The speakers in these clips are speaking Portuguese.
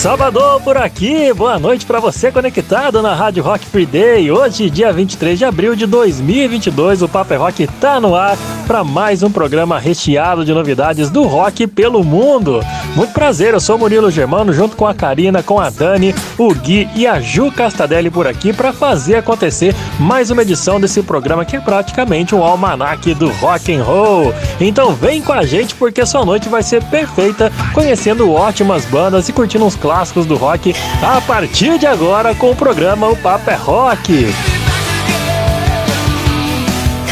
Salvador por aqui, boa noite para você conectado na Rádio Rock Free Day. Hoje, dia 23 de abril de 2022, o Paper Rock tá no ar para mais um programa recheado de novidades do rock pelo mundo. Muito prazer, eu sou Murilo Germano, junto com a Karina, com a Dani, o Gui e a Ju Castadelli por aqui para fazer acontecer mais uma edição desse programa que é praticamente um almanaque do rock and roll. Então vem com a gente porque sua noite vai ser perfeita, conhecendo ótimas bandas e curtindo uns clássicos do rock a partir de agora com o programa O Papo é Rock.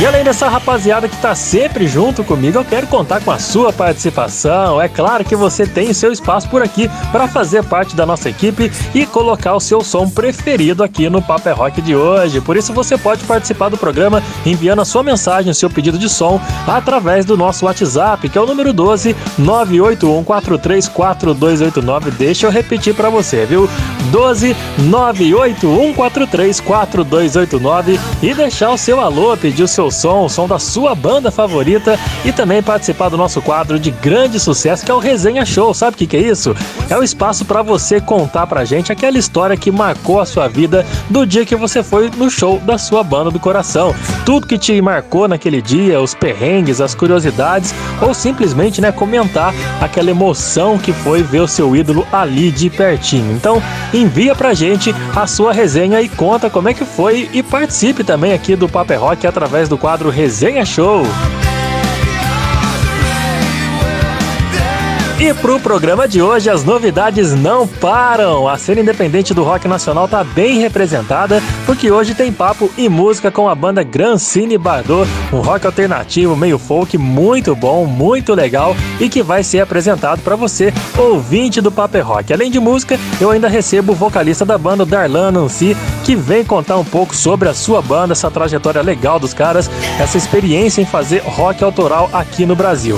E além dessa rapaziada que está sempre junto comigo, eu quero contar com a sua participação. É claro que você tem seu espaço por aqui para fazer parte da nossa equipe e colocar o seu som preferido aqui no Paper Rock de hoje. Por isso você pode participar do programa enviando a sua mensagem, o seu pedido de som através do nosso WhatsApp, que é o número 12 981434289. Deixa eu repetir para você, viu? 12 981434289 e deixar o seu alô, pedir o seu seu som, o som da sua banda favorita e também participar do nosso quadro de grande sucesso que é o Resenha Show. Sabe o que, que é isso? É o espaço para você contar pra gente aquela história que marcou a sua vida do dia que você foi no show da sua banda do coração. Tudo que te marcou naquele dia, os perrengues, as curiosidades ou simplesmente, né, comentar aquela emoção que foi ver o seu ídolo ali de pertinho. Então, envia pra gente a sua resenha e conta como é que foi e participe também aqui do Paper Rock através do quadro Resenha Show. E pro programa de hoje, as novidades não param. A cena independente do rock nacional tá bem representada, porque hoje tem papo e música com a banda Gran Cine Bardot, um rock alternativo meio folk muito bom, muito legal e que vai ser apresentado para você, ouvinte do Paper Rock. Além de música, eu ainda recebo o vocalista da banda, Darlan Nancy, que vem contar um pouco sobre a sua banda, essa trajetória legal dos caras, essa experiência em fazer rock autoral aqui no Brasil.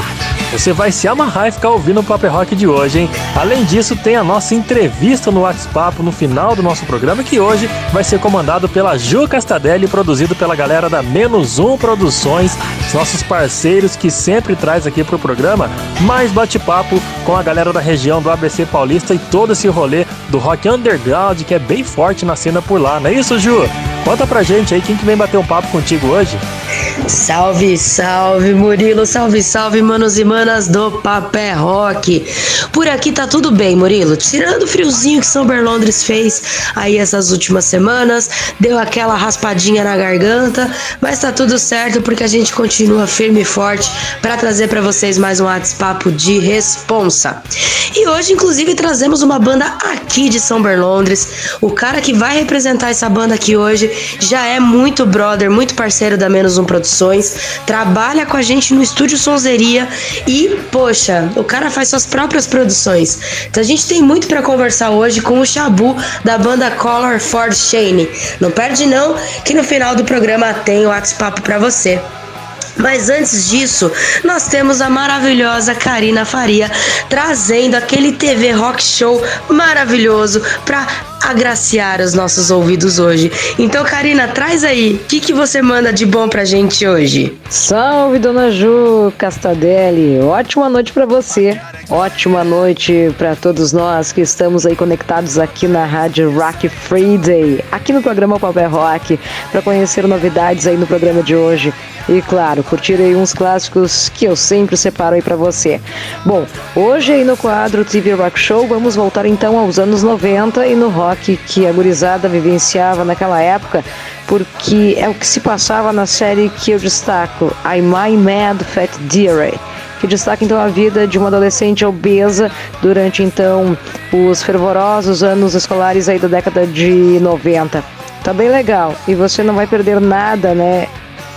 Você vai se amarrar e ficar ouvindo o Paper Rock de hoje, hein? Além disso, tem a nossa entrevista no WhatsApp no final do nosso programa, que hoje vai ser comandado pela Ju Castadelli, produzido pela galera da Menos Um Produções, os nossos parceiros que sempre traz aqui pro programa mais bate-papo com a galera da região do ABC Paulista e todo esse rolê do rock underground que é bem forte na cena por lá, não é isso, Ju? Conta pra gente aí quem que vem bater um papo contigo hoje. Salve, salve Murilo, salve, salve manos e manas do Papé Rock. Por aqui tá tudo bem, Murilo, tirando o friozinho que São Berlondres fez aí essas últimas semanas, deu aquela raspadinha na garganta, mas tá tudo certo porque a gente continua firme e forte para trazer para vocês mais um WhatsApp de responsa. E hoje, inclusive, trazemos uma banda aqui de São Berlondres. O cara que vai representar essa banda aqui hoje já é muito brother, muito parceiro da Menos Um Produções, trabalha com a gente no estúdio Sonzeria e, poxa, o cara faz suas próprias produções. Então a gente tem muito para conversar hoje com o Shabu da banda Color Ford Shane. Não perde não, que no final do programa tem o WhatsApp para você. Mas antes disso, nós temos a maravilhosa Karina Faria trazendo aquele TV Rock Show maravilhoso para agraciar os nossos ouvidos hoje. Então, Karina, traz aí, o que, que você manda de bom pra gente hoje? Salve, dona Ju Castadelli, ótima noite para você. Ótima noite para todos nós que estamos aí conectados aqui na Rádio Rock Friday, aqui no programa Papel Rock, para conhecer novidades aí no programa de hoje. E claro, curtir aí uns clássicos que eu sempre separo aí para você. Bom, hoje aí no quadro TV Rock Show vamos voltar então aos anos 90 e no rock que a gurizada vivenciava naquela época, porque é o que se passava na série que eu destaco, I My Mad Fat Dearie que destaca então a vida de uma adolescente obesa durante então os fervorosos anos escolares aí da década de 90. Tá bem legal e você não vai perder nada, né?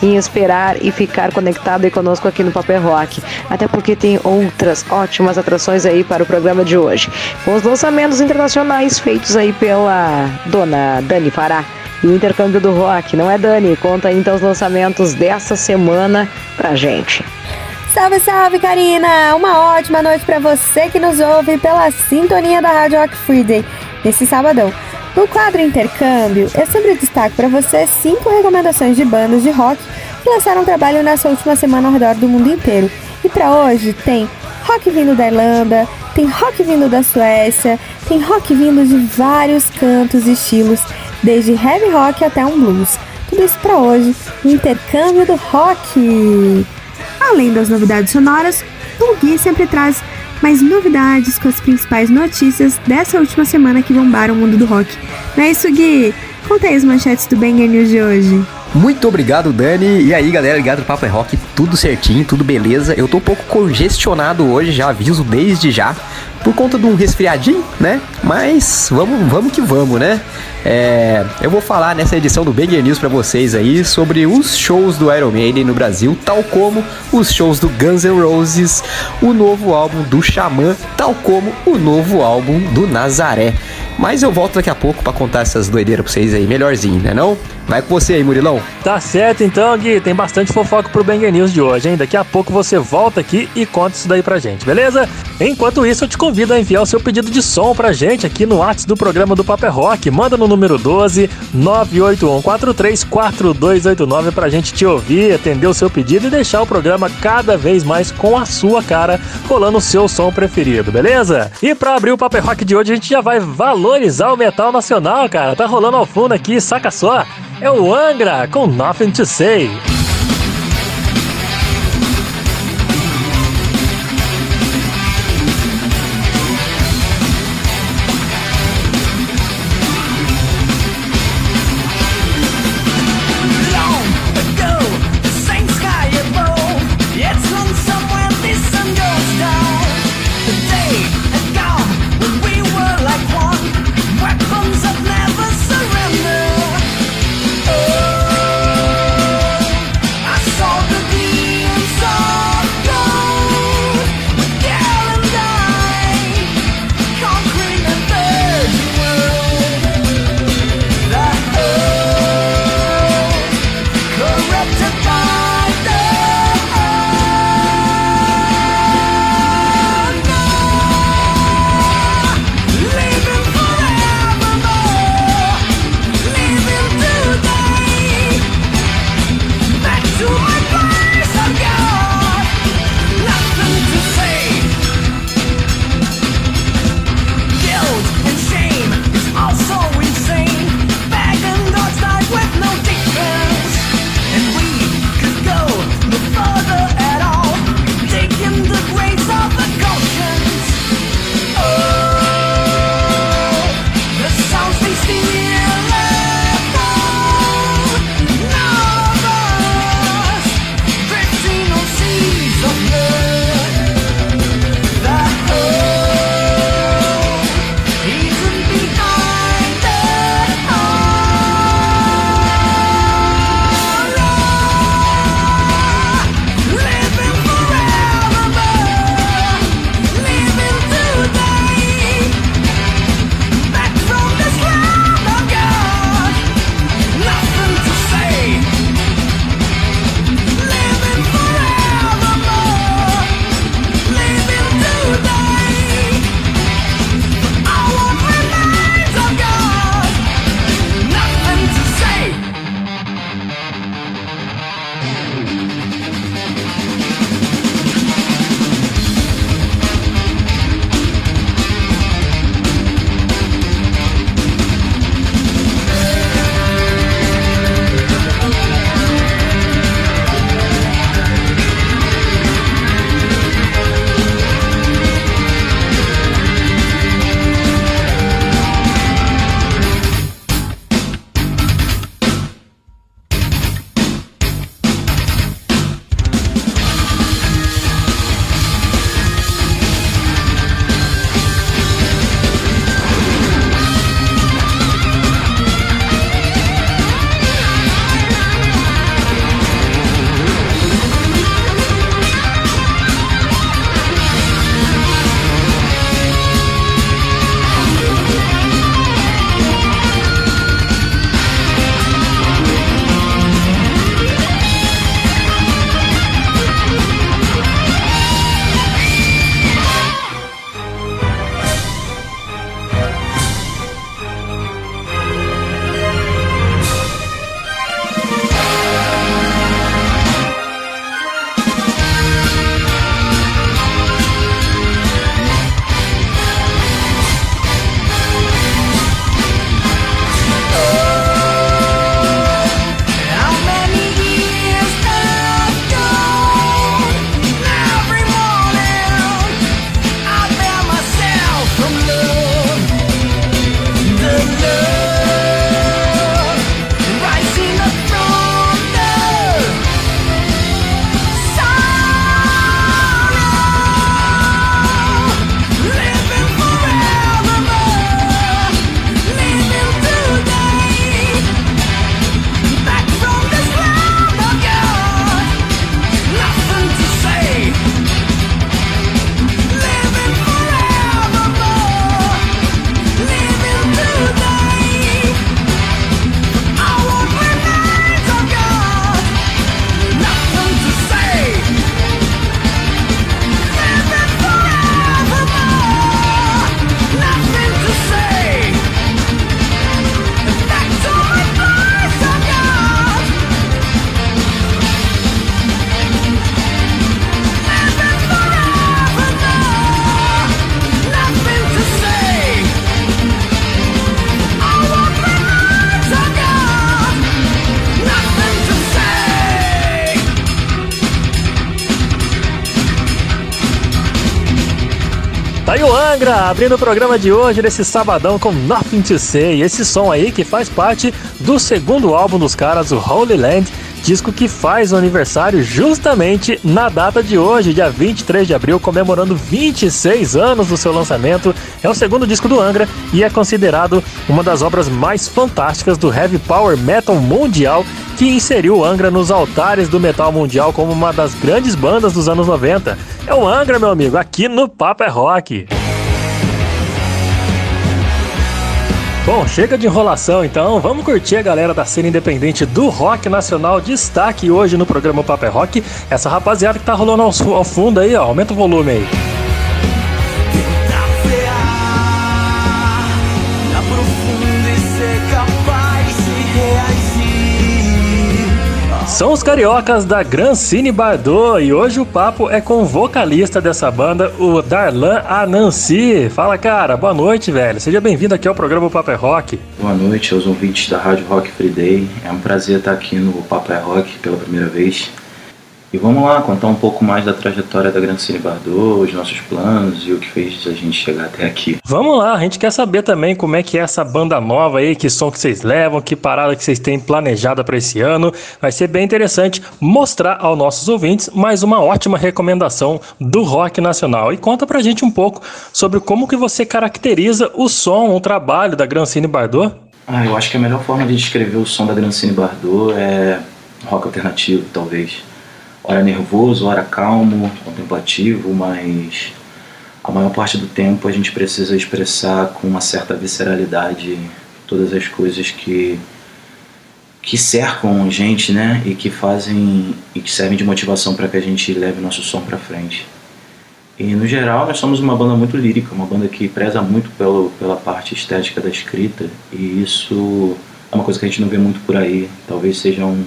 Em esperar e ficar conectado conosco aqui no Papel Rock. Até porque tem outras ótimas atrações aí para o programa de hoje. Com os lançamentos internacionais feitos aí pela dona Dani Fará. E o intercâmbio do rock, não é Dani? Conta aí, então os lançamentos dessa semana pra gente. Salve, salve, Karina! Uma ótima noite para você que nos ouve pela sintonia da Rádio Rock Friday nesse sabadão. No quadro Intercâmbio, eu sempre destaco para você cinco recomendações de bandas de rock que lançaram trabalho nessa última semana ao redor do mundo inteiro. E para hoje tem rock vindo da Irlanda, tem rock vindo da Suécia, tem rock vindo de vários cantos e estilos, desde heavy rock até um blues. Tudo isso para hoje, intercâmbio do rock. Além das novidades sonoras, o Gui sempre traz mais novidades com as principais notícias dessa última semana que bombaram o mundo do rock. Não é isso, Gui? Conta aí as manchetes do Banger News de hoje. Muito obrigado, Dani. E aí, galera, ligado no Papo é Rock, tudo certinho, tudo beleza. Eu tô um pouco congestionado hoje, já aviso desde já, por conta de um resfriadinho, né? Mas vamos, vamos que vamos, né? É, eu vou falar nessa edição do Banger News para vocês aí sobre os shows do Iron Maiden no Brasil, tal como os shows do Guns N' Roses, o novo álbum do Xamã, tal como o novo álbum do Nazaré. Mas eu volto daqui a pouco para contar essas doideiras pra vocês aí, melhorzinho, né não? Vai com você aí, Murilão. Tá certo então, Gui. Tem bastante fofoca pro Banger News de hoje, hein? Daqui a pouco você volta aqui e conta isso daí pra gente, beleza? Enquanto isso, eu te convido a enviar o seu pedido de som pra gente aqui no WhatsApp do programa do Paper Rock. Manda no número 12 981434289 pra gente te ouvir, atender o seu pedido e deixar o programa cada vez mais com a sua cara, rolando o seu som preferido, beleza? E pra abrir o Paper Rock de hoje, a gente já vai valorizar o metal nacional, cara. Tá rolando ao fundo aqui, saca só? É o Angra com Nothing to Say. Abrindo o programa de hoje, desse sabadão com Nothing to Say. Esse som aí que faz parte do segundo álbum dos caras, o Holy Land, disco que faz o aniversário justamente na data de hoje, dia 23 de abril, comemorando 26 anos do seu lançamento. É o segundo disco do Angra e é considerado uma das obras mais fantásticas do heavy power metal mundial, que inseriu o Angra nos altares do metal mundial como uma das grandes bandas dos anos 90. É o Angra, meu amigo, aqui no Papo é Rock. Bom, chega de enrolação então, vamos curtir a galera da cena independente do rock nacional. Destaque hoje no programa Paper é Rock, essa rapaziada que tá rolando ao, ao fundo aí, ó, aumenta o volume aí. São os cariocas da Gran Cine Bardot e hoje o papo é com o vocalista dessa banda, o Darlan Anansi. Fala, cara, boa noite, velho. Seja bem-vindo aqui ao programa Papo é Rock. Boa noite aos ouvintes da Rádio Rock Free Day. É um prazer estar aqui no Papo é Rock pela primeira vez. E vamos lá contar um pouco mais da trajetória da Grancine Bardot, os nossos planos e o que fez a gente chegar até aqui. Vamos lá, a gente quer saber também como é que é essa banda nova aí, que som que vocês levam, que parada que vocês têm planejada para esse ano. Vai ser bem interessante mostrar aos nossos ouvintes mais uma ótima recomendação do rock nacional. E conta pra gente um pouco sobre como que você caracteriza o som, o trabalho da Grancine Bardot. Ah, eu acho que a melhor forma de descrever o som da Grancine Bardot é rock alternativo, talvez ora nervoso, ora calmo, contemplativo, mas a maior parte do tempo a gente precisa expressar com uma certa visceralidade todas as coisas que que cercam a gente, né, e que fazem e que servem de motivação para que a gente leve nosso som para frente. E no geral, nós somos uma banda muito lírica, uma banda que preza muito pelo, pela parte estética da escrita, e isso é uma coisa que a gente não vê muito por aí. Talvez seja um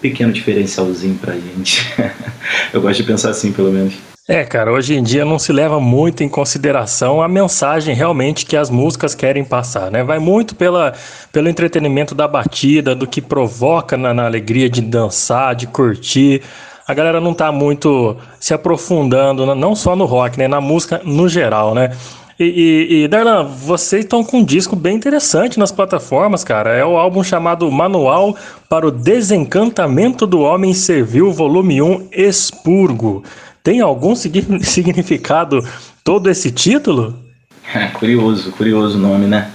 pequeno diferencialzinho pra gente. Eu gosto de pensar assim, pelo menos. É, cara, hoje em dia não se leva muito em consideração a mensagem realmente que as músicas querem passar, né? Vai muito pela, pelo entretenimento da batida, do que provoca na, na alegria de dançar, de curtir. A galera não tá muito se aprofundando, não só no rock, né? Na música no geral, né? E, e, e Darlan, vocês estão com um disco bem interessante nas plataformas, cara. É o álbum chamado Manual para o Desencantamento do Homem Servil, volume 1, Expurgo. Tem algum significado todo esse título? É, curioso, curioso o nome, né?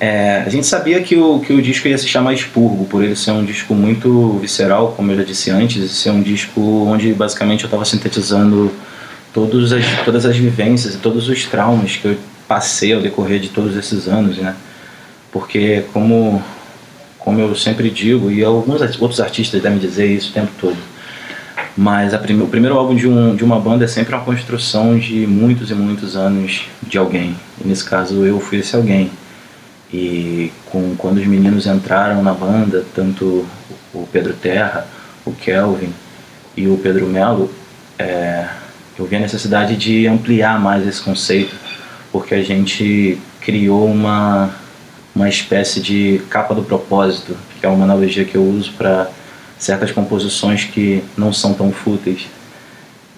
É, a gente sabia que o, que o disco ia se chamar Expurgo, por ele ser um disco muito visceral, como eu já disse antes, ser um disco onde basicamente eu estava sintetizando todos as, todas as vivências e todos os traumas que eu passei ao decorrer de todos esses anos, né? Porque como como eu sempre digo e alguns outros artistas devem dizer isso o tempo todo, mas prime, o primeiro álbum de, um, de uma banda é sempre uma construção de muitos e muitos anos de alguém. E nesse caso eu fui esse alguém. E com, quando os meninos entraram na banda, tanto o Pedro Terra, o Kelvin e o Pedro Melo, é, eu vi a necessidade de ampliar mais esse conceito, porque a gente criou uma, uma espécie de capa do propósito, que é uma analogia que eu uso para certas composições que não são tão fúteis.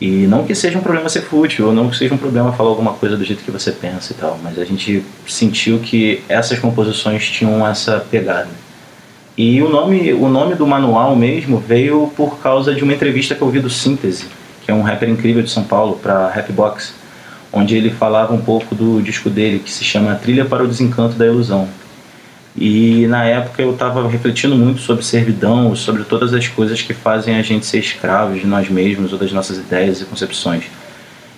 E não que seja um problema ser fútil, ou não que seja um problema falar alguma coisa do jeito que você pensa e tal, mas a gente sentiu que essas composições tinham essa pegada. E o nome, o nome do manual mesmo veio por causa de uma entrevista que eu vi do Síntese, é um rapper incrível de São Paulo, para Rapbox, onde ele falava um pouco do disco dele, que se chama Trilha para o Desencanto da Ilusão. E na época eu estava refletindo muito sobre servidão, sobre todas as coisas que fazem a gente ser escravos de nós mesmos ou das nossas ideias e concepções.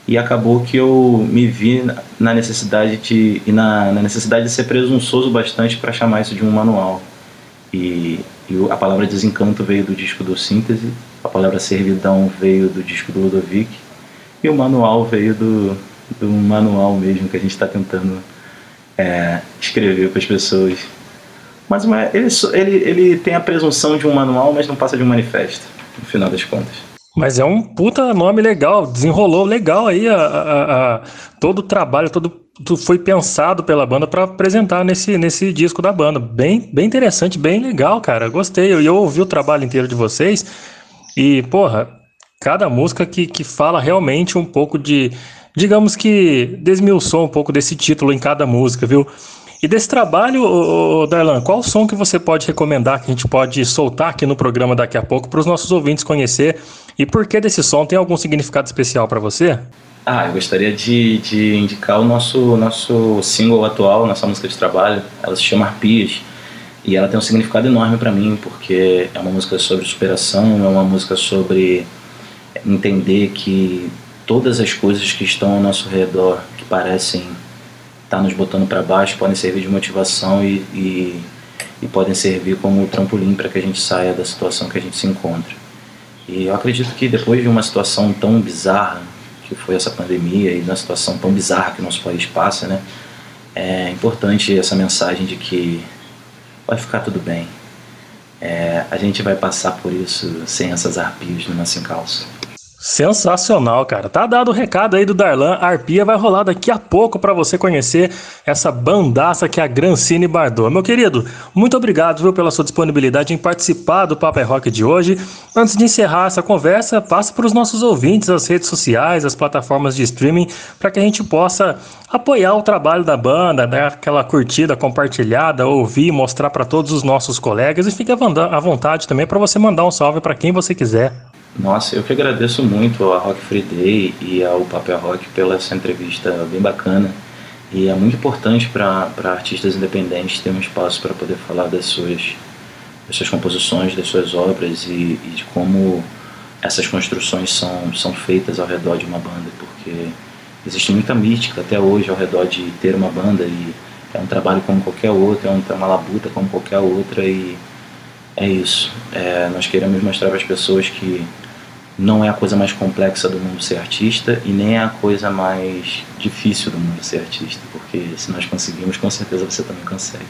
E acabou que eu me vi na necessidade de e na, na necessidade de ser presunçoso bastante para chamar isso de um manual. E, e a palavra desencanto veio do disco do Síntese palavra servidão veio do disco do Ludovic e o manual veio do, do manual mesmo que a gente está tentando é, escrever para as pessoas. Mas uma, ele, ele, ele tem a presunção de um manual, mas não passa de um manifesto, no final das contas. Mas é um puta nome legal, desenrolou legal aí a, a, a todo o trabalho, todo foi pensado pela banda para apresentar nesse, nesse disco da banda. Bem, bem interessante, bem legal, cara. Gostei. Eu, eu ouvi o trabalho inteiro de vocês e, porra, cada música que, que fala realmente um pouco de, digamos que desmiuçou um pouco desse título em cada música, viu? E desse trabalho, Darlan, qual som que você pode recomendar que a gente pode soltar aqui no programa daqui a pouco para os nossos ouvintes conhecer? E por que desse som? Tem algum significado especial para você? Ah, eu gostaria de, de indicar o nosso, nosso single atual, nossa música de trabalho. Ela se chama Arpias. E ela tem um significado enorme para mim, porque é uma música sobre superação, é uma música sobre entender que todas as coisas que estão ao nosso redor, que parecem estar tá nos botando para baixo, podem servir de motivação e, e, e podem servir como trampolim para que a gente saia da situação que a gente se encontra. E eu acredito que depois de uma situação tão bizarra, que foi essa pandemia, e uma situação tão bizarra que o nosso país passa, né, é importante essa mensagem de que vai ficar tudo bem. É, a gente vai passar por isso sem essas arpias no nosso encalço. Sensacional, cara. Tá dado o recado aí do Darlan. A Arpia vai rolar daqui a pouco para você conhecer essa bandaça que é a Grancine Bardot. Meu querido, muito obrigado viu, pela sua disponibilidade em participar do Paper Rock de hoje. Antes de encerrar essa conversa, passa para os nossos ouvintes as redes sociais, as plataformas de streaming, para que a gente possa apoiar o trabalho da banda, dar aquela curtida compartilhada, ouvir, mostrar para todos os nossos colegas e fique à vontade também para você mandar um salve para quem você quiser. Nossa, eu que agradeço muito a Rock Free Day e ao Papel Rock pela essa entrevista bem bacana. E é muito importante para artistas independentes ter um espaço para poder falar das suas, das suas composições, das suas obras e, e, de como essas construções são, são feitas ao redor de uma banda, porque existe muita mística até hoje ao redor de ter uma banda e é um trabalho como qualquer outro, é, é uma labuta como qualquer outra e é isso. É, nós queremos mostrar para as pessoas que não é a coisa mais complexa do mundo ser artista e nem é a coisa mais difícil do mundo ser artista, porque se nós conseguimos, com certeza você também consegue.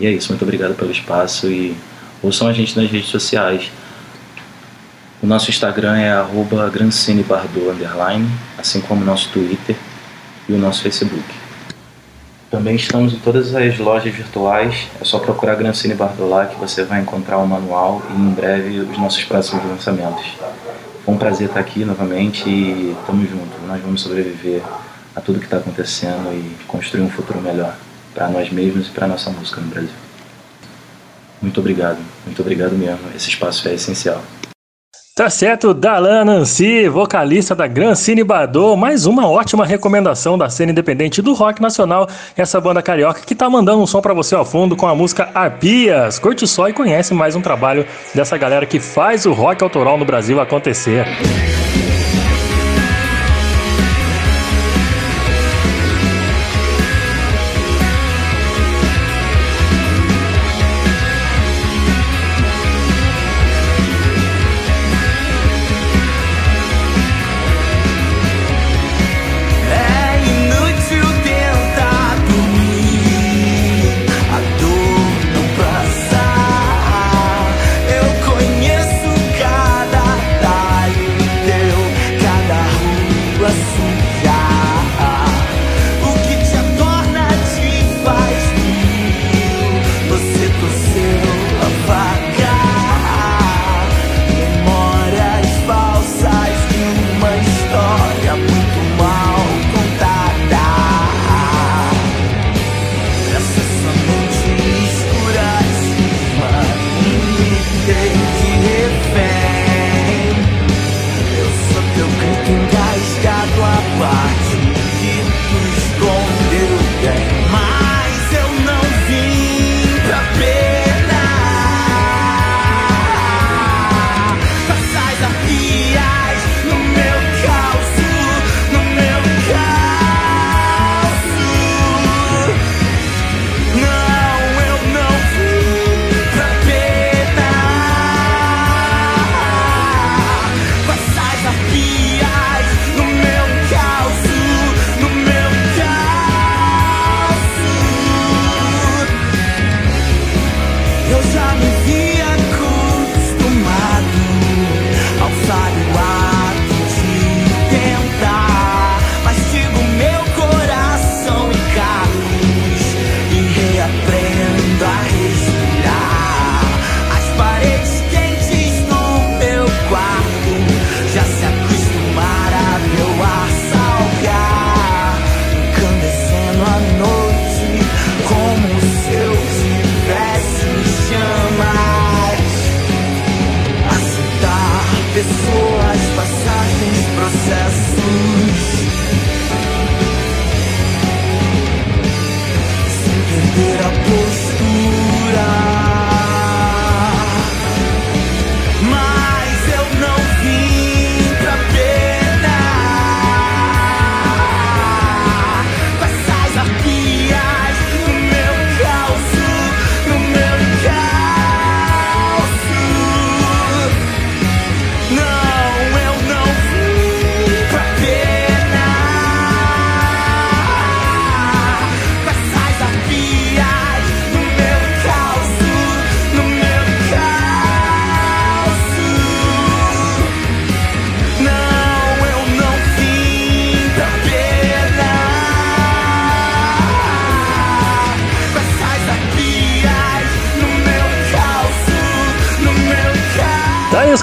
E é isso, muito obrigado pelo espaço e ouçam a gente nas redes sociais. O nosso Instagram é arroba assim como o nosso Twitter e o nosso Facebook. Também estamos em todas as lojas virtuais, é só procurar Grancine Bardolá que você vai encontrar o manual e em breve os nossos próximos lançamentos. Foi um prazer estar aqui novamente e estamos juntos. Nós vamos sobreviver a tudo que está acontecendo e construir um futuro melhor para nós mesmos e para nossa música no Brasil. Muito obrigado, muito obrigado mesmo. Esse espaço é essencial. Tá certo, Dalan Nancy, vocalista da Gran Cine mais uma ótima recomendação da cena independente do rock nacional, essa banda carioca que tá mandando um som para você ao fundo com a música Arpias. Curte só e conhece mais um trabalho dessa galera que faz o rock autoral no Brasil acontecer. os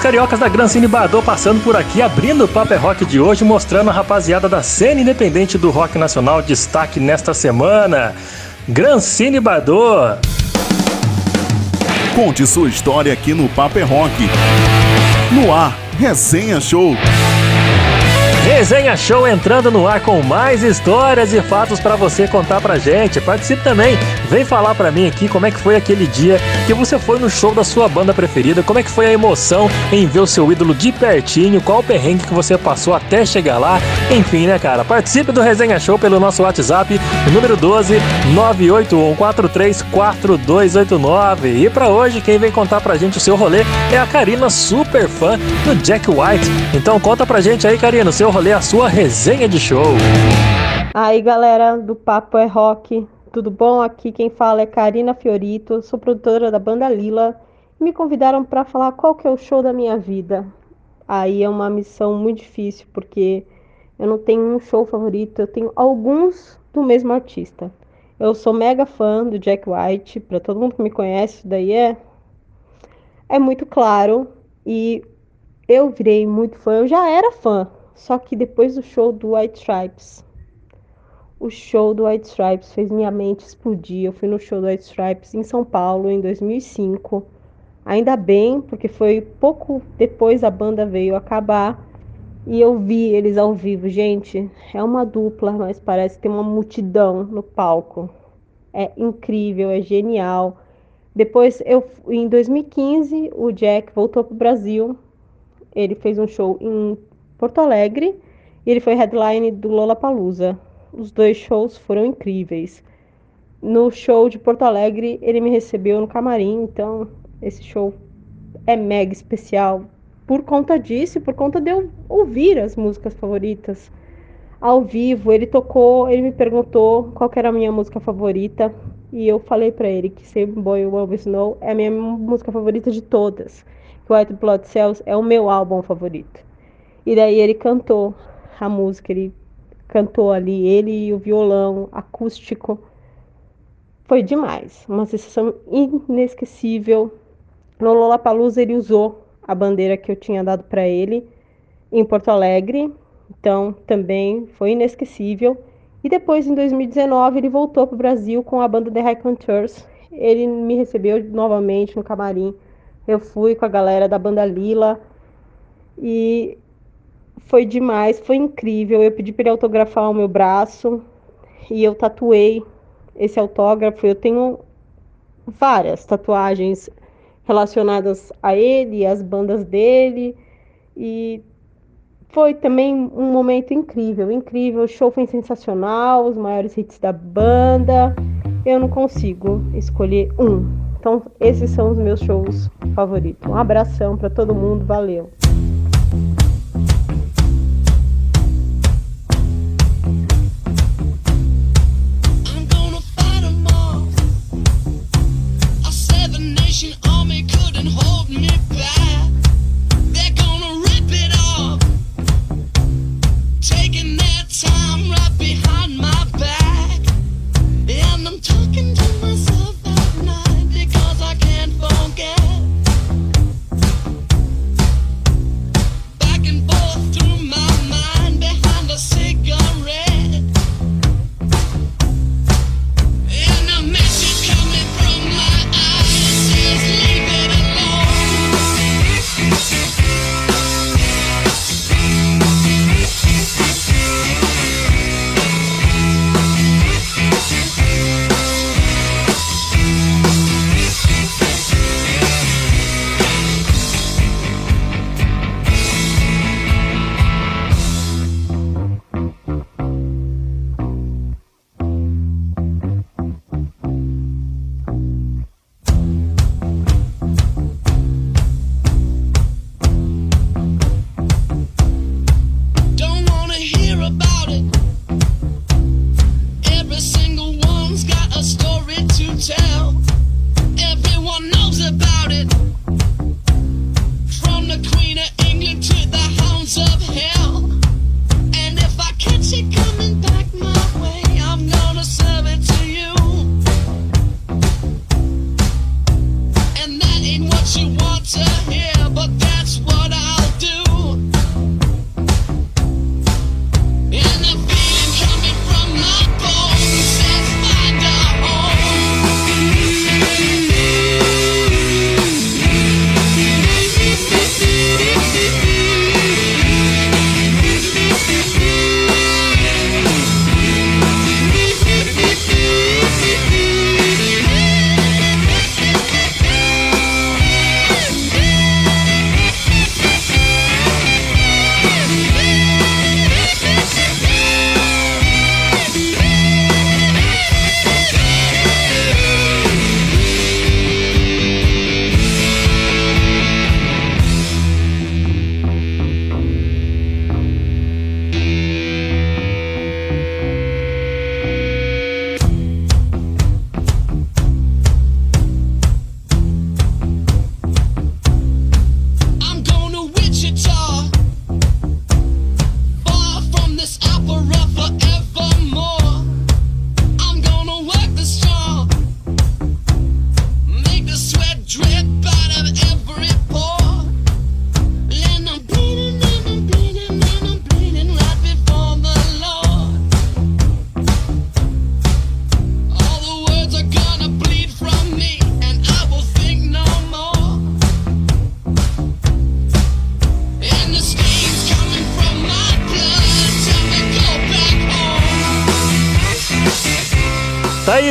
cariocas da Gran Cine Badô passando por aqui, abrindo o Paper Rock de hoje, mostrando a rapaziada da cena independente do rock nacional destaque nesta semana. Gran Cine Badô. Conte sua história aqui no Paper Rock. No ar, Resenha Show. Resenha Show entrando no ar com mais histórias e fatos para você contar pra gente. Participe também. Vem falar pra mim aqui como é que foi aquele dia que você foi no show da sua banda preferida, como é que foi a emoção em ver o seu ídolo de pertinho, qual o perrengue que você passou até chegar lá. Enfim, né, cara? Participe do Resenha Show pelo nosso WhatsApp, número 12 981434289. E para hoje, quem vem contar pra gente o seu rolê é a Karina, super fã do Jack White. Então conta pra gente aí, Karina, o seu rolê, a sua resenha de show. Aí galera do Papo é Rock, tudo bom? Aqui quem fala é Karina Fiorito, sou produtora da banda Lila. Me convidaram para falar qual que é o show da minha vida. Aí é uma missão muito difícil porque eu não tenho um show favorito, eu tenho alguns do mesmo artista. Eu sou mega fã do Jack White, para todo mundo que me conhece, isso daí é é muito claro e eu virei muito fã, eu já era fã, só que depois do show do White Stripes, o show do White Stripes fez minha mente explodir. Eu fui no show do White Stripes em São Paulo em 2005. Ainda bem, porque foi pouco depois a banda veio acabar e eu vi eles ao vivo. Gente, é uma dupla, mas parece ter uma multidão no palco. É incrível, é genial. Depois, eu, em 2015, o Jack voltou para o Brasil. Ele fez um show em Porto Alegre e ele foi headline do Lollapalooza. Os dois shows foram incríveis. No show de Porto Alegre, ele me recebeu no camarim, então esse show é mega especial por conta disso por conta de eu ouvir as músicas favoritas ao vivo. Ele tocou, ele me perguntou qual era a minha música favorita e eu falei para ele que Save Boy Will Snow é a minha música favorita de todas. Que White Blood Cells é o meu álbum favorito. E daí ele cantou a música, ele cantou ali, ele e o violão acústico. Foi demais, uma sensação inesquecível. No Lollapalooza ele usou a bandeira que eu tinha dado para ele em Porto Alegre, então também foi inesquecível. E depois, em 2019, ele voltou para o Brasil com a banda The High Contours. Ele me recebeu novamente no camarim. Eu fui com a galera da banda Lila e foi demais, foi incrível. Eu pedi para ele autografar o meu braço e eu tatuei esse autógrafo. Eu tenho várias tatuagens relacionadas a ele, às bandas dele e foi também um momento incrível, incrível. O show foi sensacional, os maiores hits da banda. Eu não consigo escolher um. Então, esses são os meus shows favoritos. Um abração para todo mundo, valeu.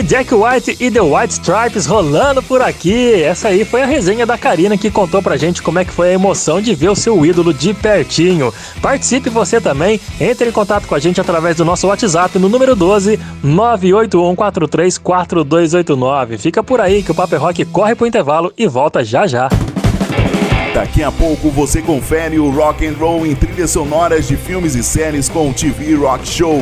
Jack White e The White Stripes rolando por aqui. Essa aí foi a resenha da Karina que contou pra gente como é que foi a emoção de ver o seu ídolo de pertinho. Participe você também, entre em contato com a gente através do nosso WhatsApp no número 12 981434289. Fica por aí que o Paper Rock corre pro intervalo e volta já já. Daqui a pouco você confere o rock and roll em trilhas sonoras de filmes e séries com o TV Rock Show.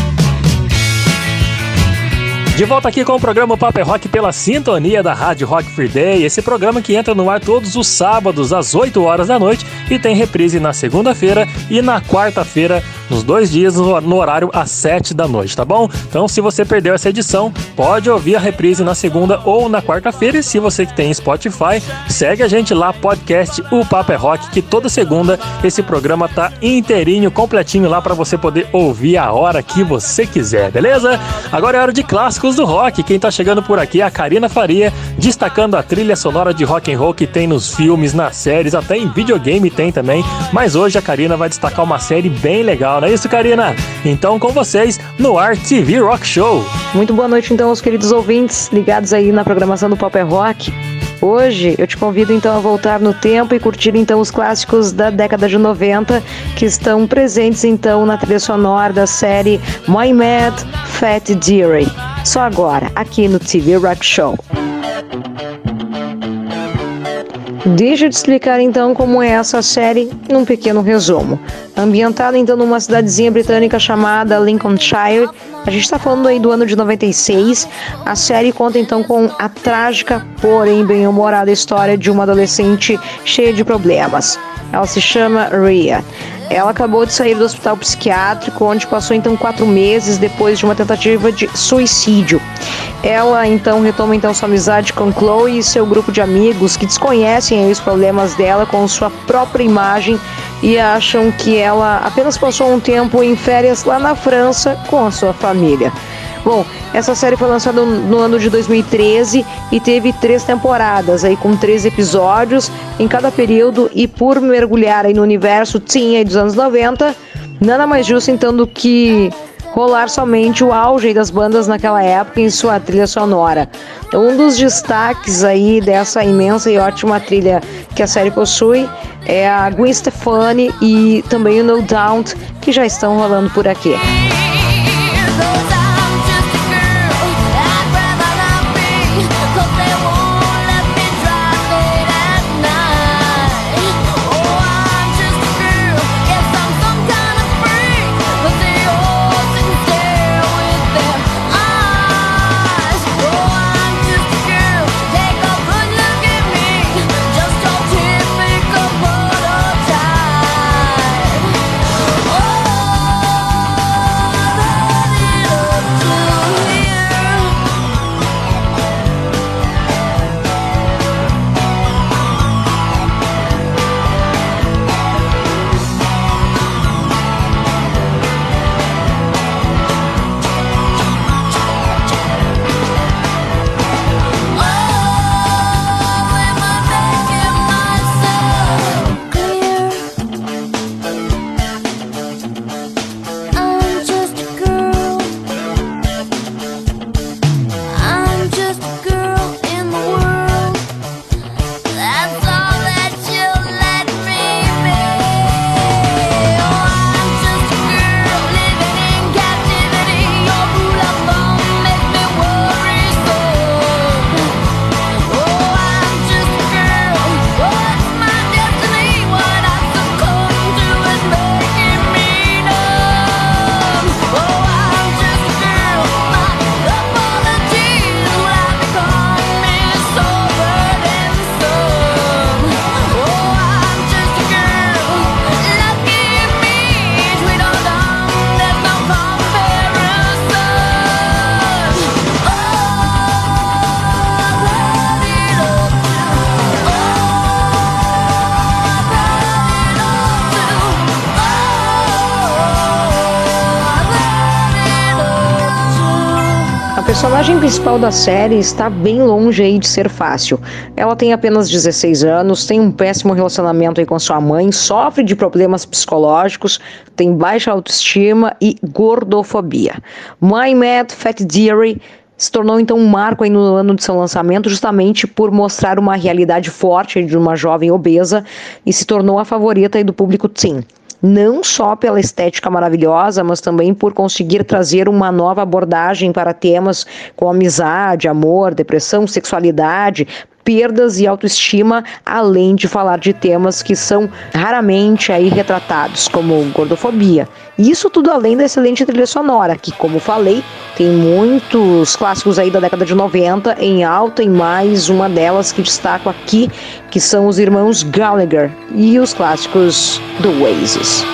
De volta aqui com o programa Paper Rock pela sintonia da Rádio Rock Free Day. Esse programa que entra no ar todos os sábados às 8 horas da noite e tem reprise na segunda-feira e na quarta-feira, nos dois dias, no horário às 7 da noite, tá bom? Então, se você perdeu essa edição, pode ouvir a reprise na segunda ou na quarta-feira. E se você que tem Spotify, segue a gente lá, podcast O Paper Rock, que toda segunda esse programa tá inteirinho, completinho lá para você poder ouvir a hora que você quiser, beleza? Agora é hora de clássicos do rock. Quem tá chegando por aqui é a Karina Faria, destacando a trilha sonora de rock and roll que tem nos filmes, nas séries, até em videogame tem também. Mas hoje a Karina vai destacar uma série bem legal, não é isso, Karina? Então com vocês no Ar TV Rock Show. Muito boa noite então aos queridos ouvintes ligados aí na programação do Pop Rock. Hoje eu te convido então a voltar no tempo e curtir então os clássicos da década de 90 que estão presentes então na trilha sonora da série My Mad Fat Dearie. Só agora, aqui no TV Rock Show. Deixa eu te explicar então como é essa série num pequeno resumo. Ambientada então numa cidadezinha britânica chamada Lincolnshire, a gente está falando aí do ano de 96. A série conta então com a trágica, porém bem-humorada história de uma adolescente cheia de problemas. Ela se chama Rhea. Ela acabou de sair do hospital psiquiátrico, onde passou então quatro meses depois de uma tentativa de suicídio. Ela então retoma então sua amizade com Chloe e seu grupo de amigos que desconhecem os problemas dela com sua própria imagem e acham que ela apenas passou um tempo em férias lá na França com a sua família. Bom, essa série foi lançada no ano de 2013 e teve três temporadas, aí com três episódios em cada período e por mergulhar aí no universo teen dos anos 90, nada mais justo então do que rolar somente o auge das bandas naquela época em sua trilha sonora. Um dos destaques aí dessa imensa e ótima trilha que a série possui é a Gwen Stefani e também o No Doubt, que já estão rolando por aqui. Principal da série está bem longe aí de ser fácil. Ela tem apenas 16 anos, tem um péssimo relacionamento aí com sua mãe, sofre de problemas psicológicos, tem baixa autoestima e gordofobia. My Mad Fat Diary se tornou então um marco aí no ano de seu lançamento, justamente por mostrar uma realidade forte de uma jovem obesa e se tornou a favorita do público teen não só pela estética maravilhosa, mas também por conseguir trazer uma nova abordagem para temas como amizade, amor, depressão, sexualidade, perdas e autoestima, além de falar de temas que são raramente aí retratados, como gordofobia. Isso tudo além da excelente trilha sonora, que, como falei, tem muitos clássicos aí da década de 90 em alta, e mais uma delas que destaco aqui, que são os irmãos Gallagher e os clássicos do Oasis.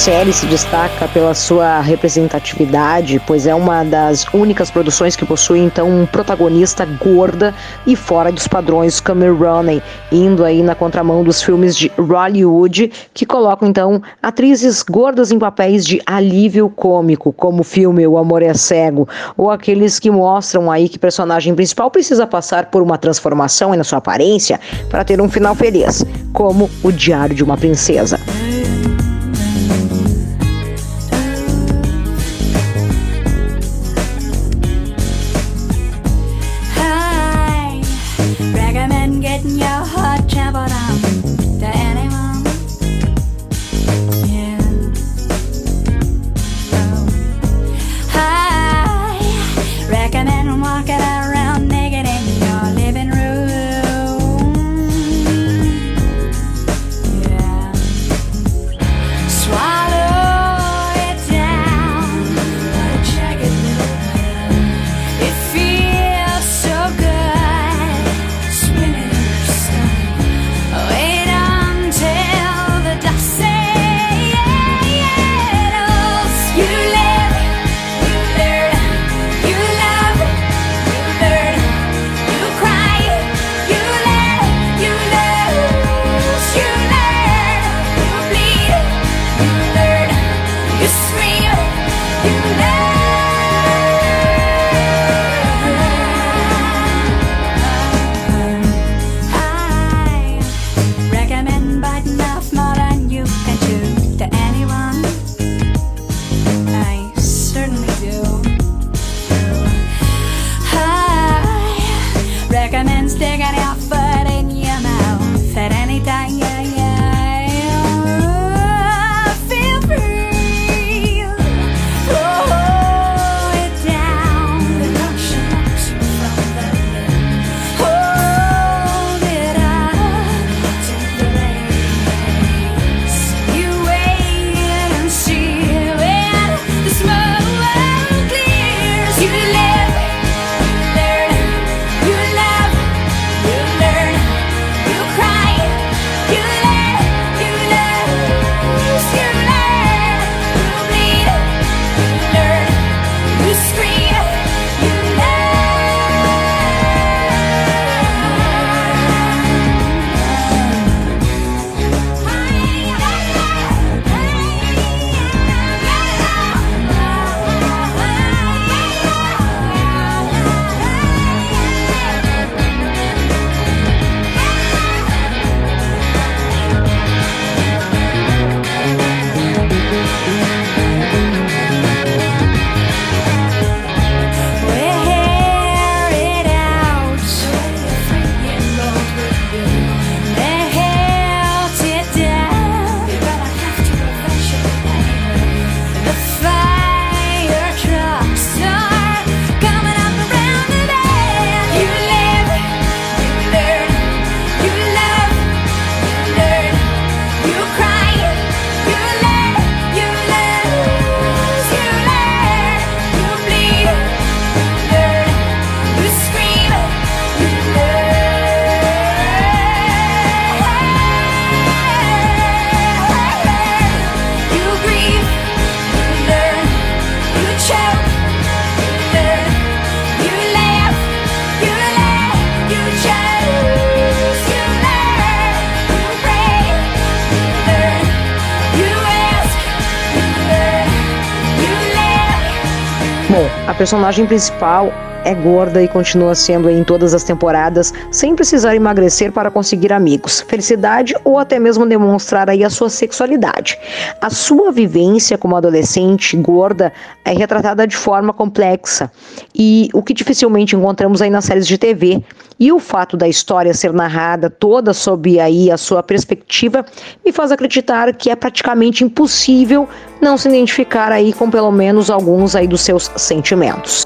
Série se destaca pela sua representatividade, pois é uma das únicas produções que possui então um protagonista gorda e fora dos padrões Cameron, indo aí na contramão dos filmes de Hollywood que colocam então atrizes gordas em papéis de alívio cômico, como o filme O Amor é Cego, ou aqueles que mostram aí que o personagem principal precisa passar por uma transformação na sua aparência para ter um final feliz, como O Diário de uma Princesa. Personagem principal é gorda e continua sendo em todas as temporadas, sem precisar emagrecer para conseguir amigos, felicidade ou até mesmo demonstrar aí a sua sexualidade. A sua vivência como adolescente gorda é retratada de forma complexa e o que dificilmente encontramos aí nas séries de TV. E o fato da história ser narrada toda sob aí a sua perspectiva me faz acreditar que é praticamente impossível não se identificar aí com pelo menos alguns aí dos seus sentimentos.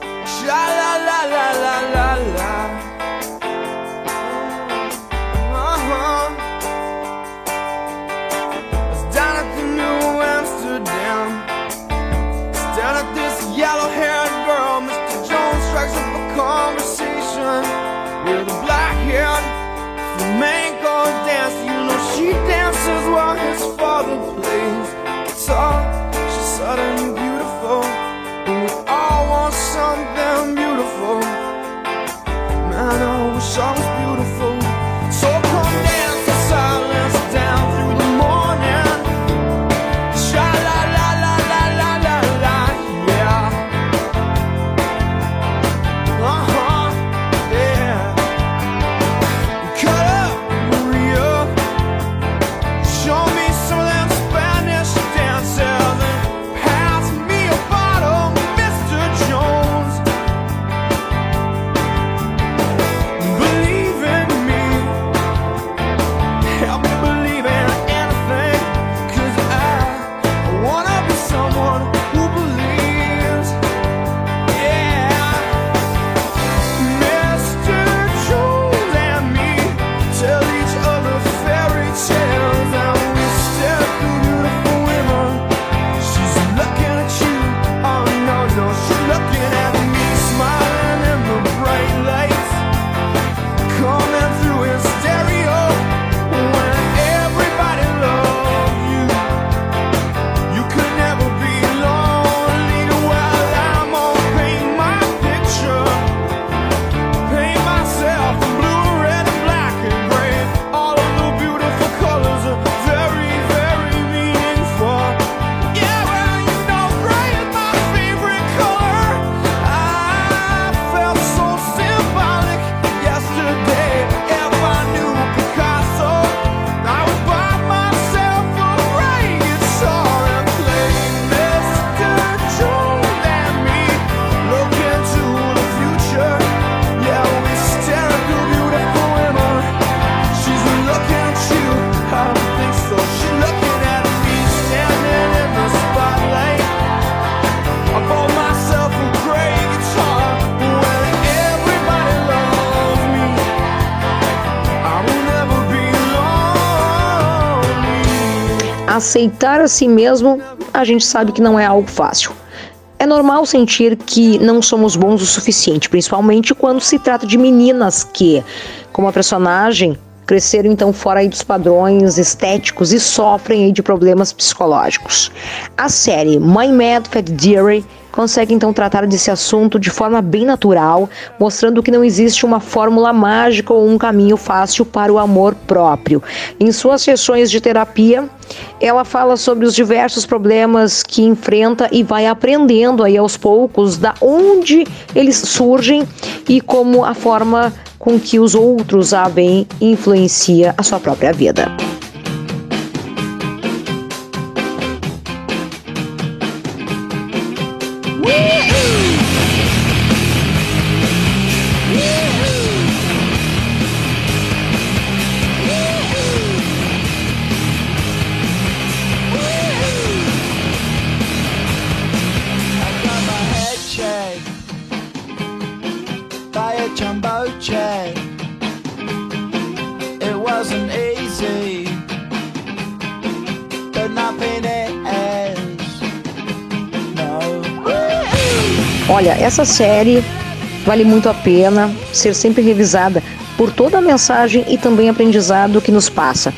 His father plays guitar. It's all she's sudden beautiful And we all want something beautiful Man, I wish I was aceitar a si mesmo, a gente sabe que não é algo fácil. É normal sentir que não somos bons o suficiente, principalmente quando se trata de meninas que, como a personagem, cresceram então fora dos padrões estéticos e sofrem de problemas psicológicos. A série My Mad Fat Diary consegue então tratar desse assunto de forma bem natural, mostrando que não existe uma fórmula mágica ou um caminho fácil para o amor próprio. Em suas sessões de terapia, ela fala sobre os diversos problemas que enfrenta e vai aprendendo aí aos poucos da onde eles surgem e como a forma com que os outros a veem influencia a sua própria vida. Essa série vale muito a pena ser sempre revisada por toda a mensagem e também aprendizado que nos passa.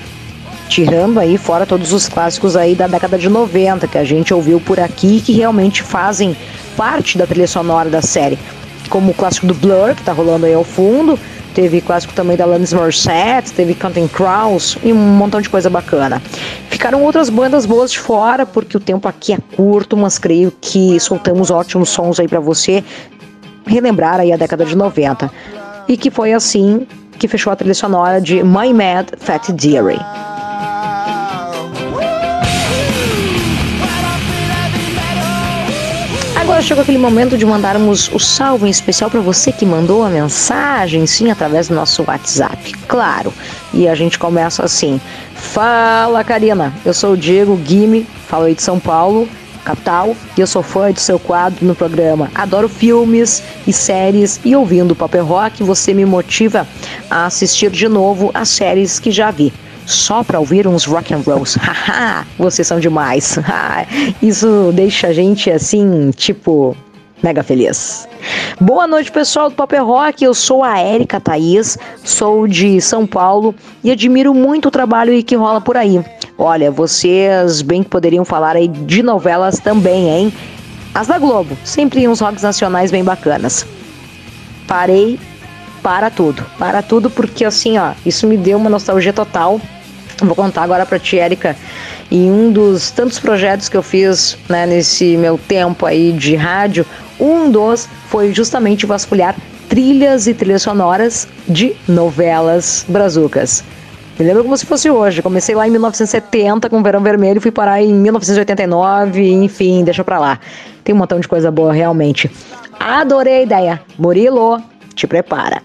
Tirando aí fora todos os clássicos aí da década de 90 que a gente ouviu por aqui que realmente fazem parte da trilha sonora da série. Como o clássico do Blur, que tá rolando aí ao fundo, teve clássico também da Alanis Morissette, teve Counting Crows e um montão de coisa bacana. Ficaram outras bandas boas de fora, porque o tempo aqui é curto, mas creio que soltamos ótimos sons aí para você relembrar aí a década de 90. E que foi assim que fechou a trilha sonora de My Mad Fat Diary. Agora chegou aquele momento de mandarmos o salve em especial para você que mandou a mensagem, sim, através do nosso WhatsApp, claro. E a gente começa assim: Fala, Karina, eu sou o Diego Guime, falo aí de São Paulo, capital, e eu sou fã do seu quadro no programa. Adoro filmes e séries e ouvindo o Paper Rock, você me motiva a assistir de novo as séries que já vi só para ouvir uns rock and rolls. Haha, vocês são demais. Isso deixa a gente assim, tipo, mega feliz. Boa noite, pessoal do Paper Rock. Eu sou a Érica Thaís, sou de São Paulo e admiro muito o trabalho que rola por aí. Olha, vocês bem que poderiam falar aí de novelas também, hein? As da Globo, sempre uns rocks nacionais bem bacanas. Parei para tudo, para tudo porque assim, ó, isso me deu uma nostalgia total Vou contar agora para ti, Erika, em um dos tantos projetos que eu fiz né, nesse meu tempo aí de rádio, um dos foi justamente vasculhar trilhas e trilhas sonoras de novelas brazucas. Me lembro como se fosse hoje. Comecei lá em 1970 com Verão Vermelho, fui parar em 1989, enfim, deixa pra lá. Tem um montão de coisa boa, realmente. Adorei a ideia. Murilo, te prepara.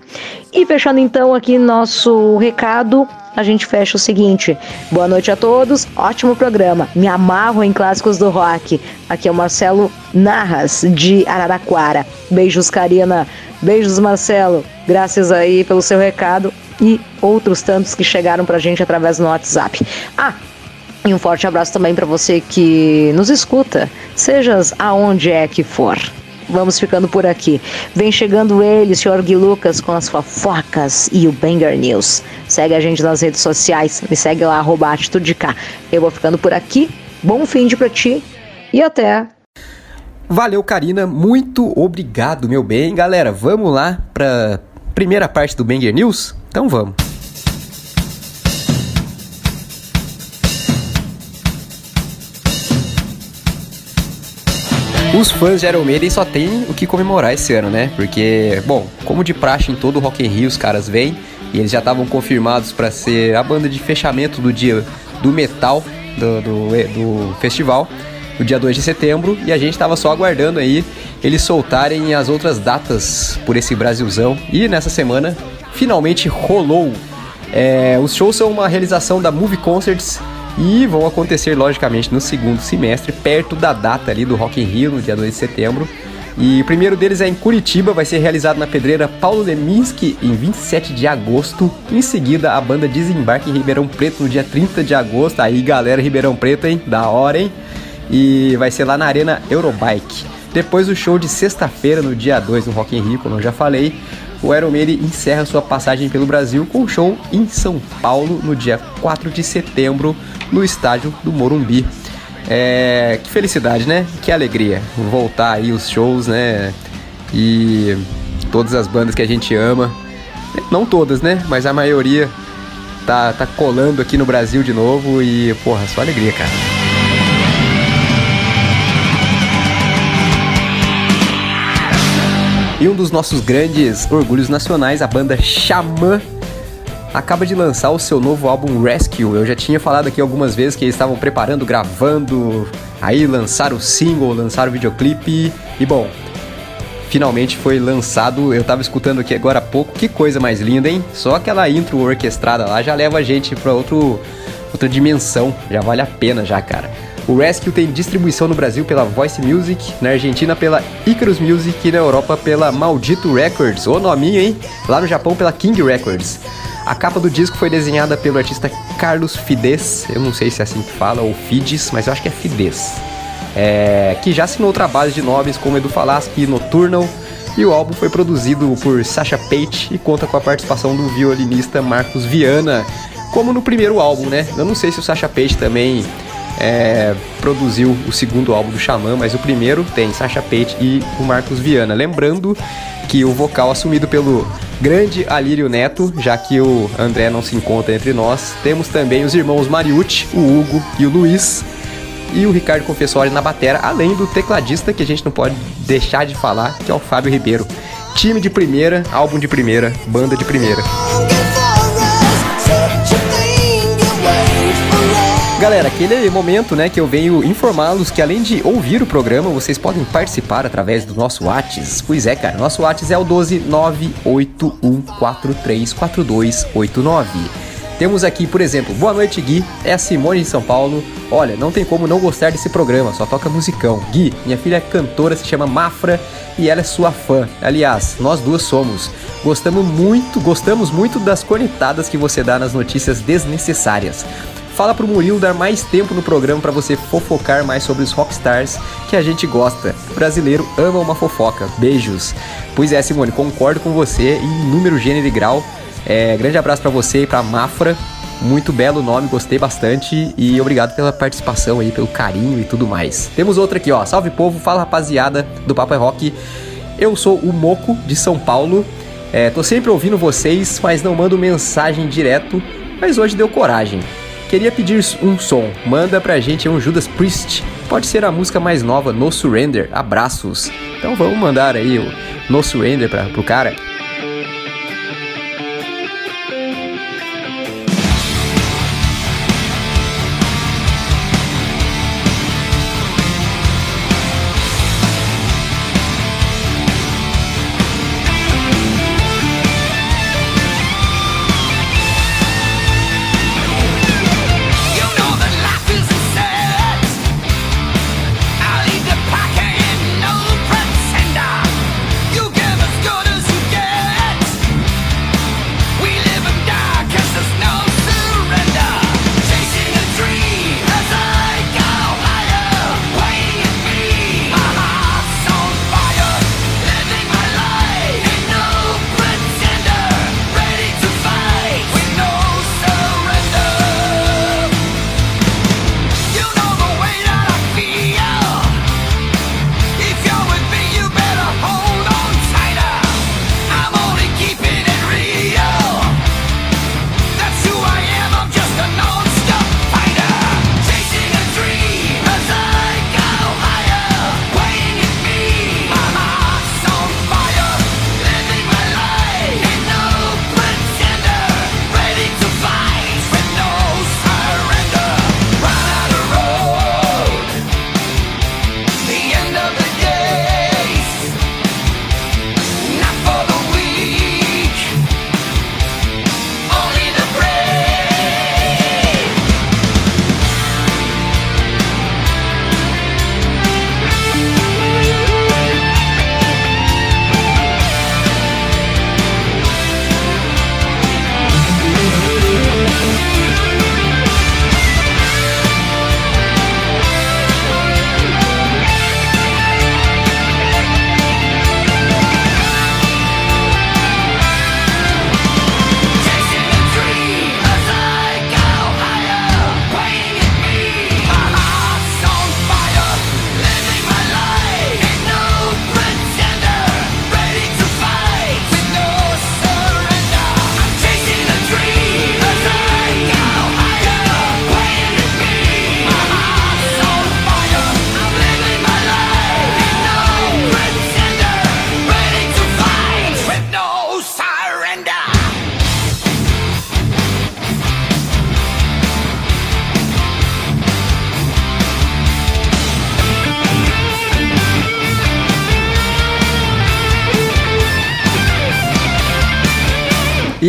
E fechando então aqui nosso recado, a gente fecha o seguinte: boa noite a todos, ótimo programa. Me amarro em clássicos do rock. Aqui é o Marcelo Narras, de Araraquara. Beijos, Karina. Beijos, Marcelo. Graças aí pelo seu recado e outros tantos que chegaram pra gente através do WhatsApp. Ah, e um forte abraço também para você que nos escuta, sejas aonde é que for. Vamos ficando por aqui. Vem chegando ele, senhor Gui Lucas, com as fofocas e o Banger News. Segue a gente nas redes sociais, me segue lá, arroba atitude cá. Eu vou ficando por aqui. Bom fim de pra ti e até. Valeu, Karina. Muito obrigado, meu bem. Galera, vamos lá pra primeira parte do Banger News? Então vamos. Os fãs de Iron Maiden só tem o que comemorar esse ano, né? Porque, bom, como de praxe em todo o Rock in Rio, os caras vêm e eles já estavam confirmados para ser a banda de fechamento do dia do metal do, do, do festival, no dia 2 de setembro, e a gente estava só aguardando aí eles soltarem as outras datas por esse Brasilzão. E nessa semana, finalmente rolou. É, os shows são uma realização da Movie Concerts e vão acontecer logicamente no segundo semestre, perto da data ali do Rock in Rio, no dia 2 de setembro. E o primeiro deles é em Curitiba, vai ser realizado na pedreira Paulo Leminski em 27 de agosto. Em seguida, a banda desembarca em Ribeirão Preto no dia 30 de agosto. Aí, galera, Ribeirão Preto, hein? Da hora, hein? E vai ser lá na Arena Eurobike. Depois o show de sexta-feira, no dia 2, no Rock in Rio, como eu já falei, o Iron Maiden encerra sua passagem pelo Brasil com um show em São Paulo no dia 4 de setembro, no estádio do Morumbi. É, que felicidade, né? Que alegria voltar aí os shows, né? E todas as bandas que a gente ama. Não todas, né? Mas a maioria tá, tá colando aqui no Brasil de novo e, porra, só alegria, cara. E um dos nossos grandes orgulhos nacionais, a banda Xamã, acaba de lançar o seu novo álbum Rescue. Eu já tinha falado aqui algumas vezes que eles estavam preparando, gravando, aí lançaram o single, lançaram o videoclipe. E bom, finalmente foi lançado. Eu tava escutando aqui agora há pouco. Que coisa mais linda, hein? Só aquela intro orquestrada lá já leva a gente para outro outra dimensão. Já vale a pena já, cara. O Rescue tem distribuição no Brasil pela Voice Music, na Argentina pela Icarus Music e na Europa pela Maldito Records. Ô nominho, hein? Lá no Japão pela King Records. A capa do disco foi desenhada pelo artista Carlos Fides, eu não sei se é assim que fala, ou Fides, mas eu acho que é Fides. É, que já assinou trabalhos de nomes como Edu Falaschi e Nocturnal, e o álbum foi produzido por Sasha Pate e conta com a participação do violinista Marcos Viana, como no primeiro álbum, né? Eu não sei se o Sasha Pate também é, produziu o segundo álbum do Xamã, mas o primeiro tem Sasha Pate e o Marcos Viana. Lembrando que o vocal assumido pelo grande Alírio Neto, já que o André não se encontra entre nós. Temos também os irmãos Mariucci, o Hugo e o Luiz. E o Ricardo Confessori na batera, além do tecladista que a gente não pode deixar de falar, que é o Fábio Ribeiro. Time de primeira, álbum de primeira, banda de primeira. Galera, aquele momento, né, que eu venho informá-los que além de ouvir o programa, vocês podem participar através do nosso Whats. Pois é, cara, nosso Whats é o 12981434289. Temos aqui, por exemplo, Boa noite, Gui. É a Simone de São Paulo. Olha, não tem como não gostar desse programa, só toca musicão. Gui, minha filha é cantora, se chama Mafra e ela é sua fã. Aliás, nós duas somos. Gostamos muito, gostamos muito das conectadas que você dá nas notícias desnecessárias. Fala pro Murilo dar mais tempo no programa para você fofocar mais sobre os rockstars que a gente gosta. O brasileiro ama uma fofoca. Beijos. Pois é, Simone, concordo com você em número, gênero e grau. É, grande abraço para você e pra Mafra. Muito belo nome, gostei bastante e obrigado pela participação aí, pelo carinho e tudo mais. Temos outra aqui, ó. Salve povo, fala rapaziada do Papo é Rock. Eu sou o Moco de São Paulo. É, tô sempre ouvindo vocês, mas não mando mensagem direto. Mas hoje deu coragem. Queria pedir um som. Manda pra gente um Judas Priest. Pode ser a música mais nova, No Surrender. Abraços. Então vamos mandar aí o No Surrender pra, pro cara.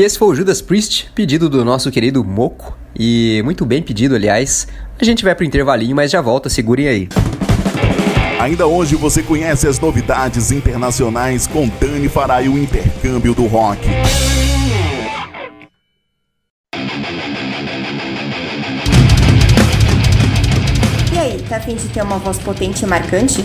E esse foi o Judas Priest, pedido do nosso querido Moco. E muito bem pedido, aliás. A gente vai pro intervalinho, mas já volta, segurem aí. Ainda hoje você conhece as novidades internacionais com Dani Farai o intercâmbio do rock. E aí, tá afim de ter uma voz potente e marcante?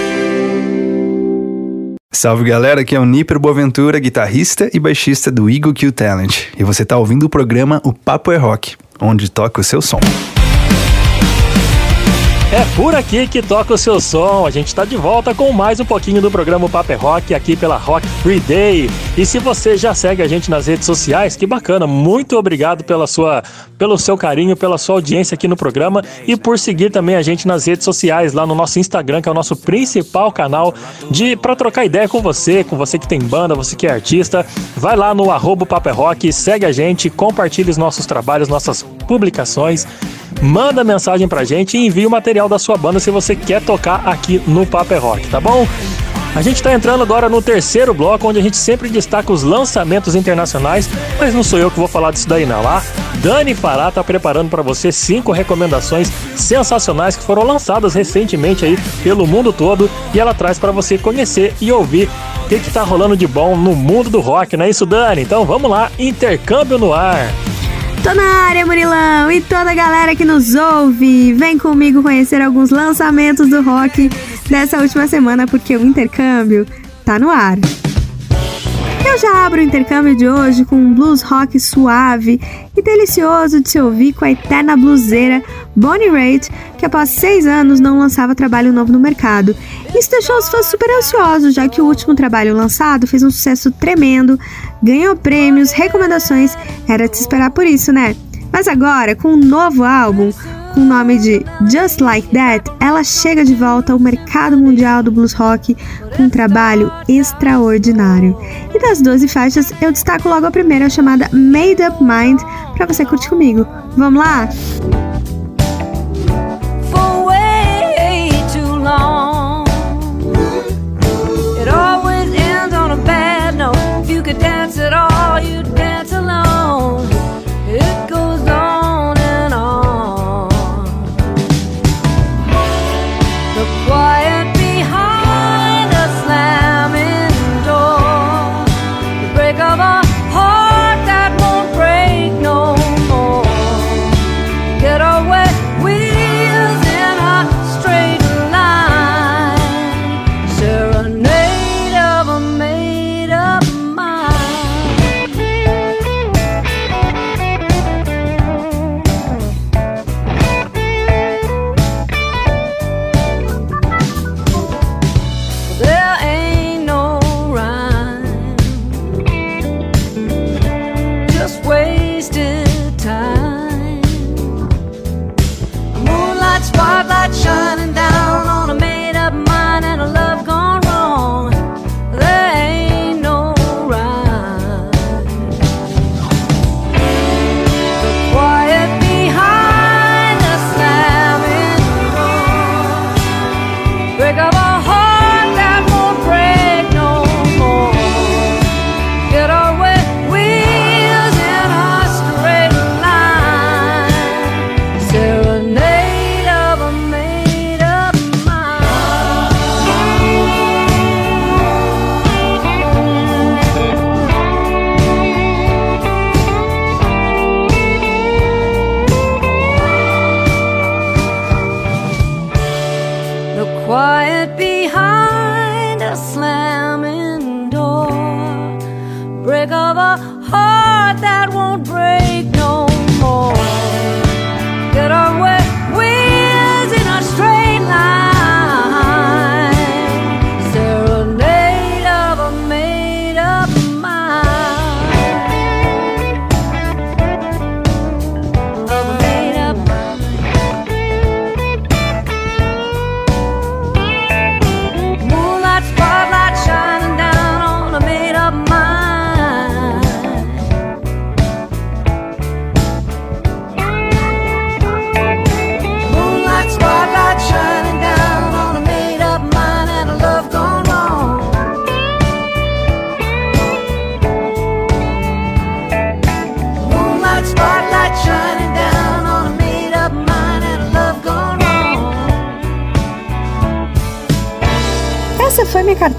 Salve galera, aqui é o Niper Boaventura, guitarrista e baixista do Eagle Q Talent. E você está ouvindo o programa O Papo é Rock, onde toca o seu som. É por aqui que toca o seu som. A gente está de volta com mais um pouquinho do programa Paper Rock aqui pela Rock Free Day. E se você já segue a gente nas redes sociais, que bacana. Muito obrigado pela sua, pelo seu carinho, pela sua audiência aqui no programa e por seguir também a gente nas redes sociais, lá no nosso Instagram, que é o nosso principal canal de para trocar ideia com você, com você que tem banda, você que é artista. Vai lá no arroba Paper Rock, segue a gente, compartilhe os nossos trabalhos, nossas publicações manda mensagem pra gente e envia o material da sua banda se você quer tocar aqui no Paper Rock, tá bom? A gente está entrando agora no terceiro bloco, onde a gente sempre destaca os lançamentos internacionais, mas não sou eu que vou falar disso daí não, lá. Dani Fará está preparando para você cinco recomendações sensacionais que foram lançadas recentemente aí pelo mundo todo e ela traz para você conhecer e ouvir o que está rolando de bom no mundo do rock, não é isso, Dani? Então vamos lá, intercâmbio no ar. Tô na área, Murilão, e toda a galera que nos ouve. Vem comigo conhecer alguns lançamentos do rock dessa última semana, porque o intercâmbio tá no ar. Eu já abro o intercâmbio de hoje com um blues rock suave e delicioso de se ouvir com a eterna bluseira Bonnie Raitt, que após seis anos não lançava trabalho novo no mercado. Isso deixou os fãs super ansiosos, já que o último trabalho lançado fez um sucesso tremendo, ganhou prêmios, recomendações, era de se esperar por isso, né? Mas agora, com um novo álbum, com o nome de Just Like That, ela chega de volta ao mercado mundial do blues rock com um trabalho extraordinário. Das 12 faixas, eu destaco logo a primeira, chamada Made Up Mind, para você curtir comigo. Vamos lá?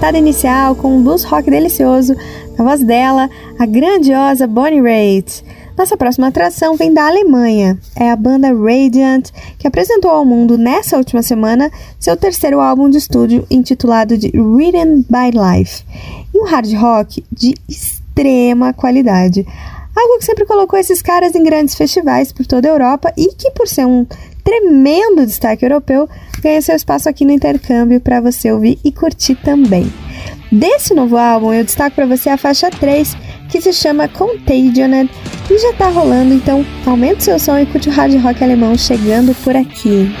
Cartada inicial com um blues rock delicioso, na voz dela, a grandiosa Bonnie Raitt. Nossa próxima atração vem da Alemanha. É a banda Radiant, que apresentou ao mundo nessa última semana seu terceiro álbum de estúdio intitulado de Written by Life, e um hard rock de extrema qualidade. Algo que sempre colocou esses caras em grandes festivais por toda a Europa e que, por ser um tremendo destaque europeu, ganha seu espaço aqui no intercâmbio para você ouvir e curtir também. Desse novo álbum, eu destaco para você a faixa 3, que se chama Contagioned e já tá rolando, então aumente seu som e curte o hard rock alemão chegando por aqui.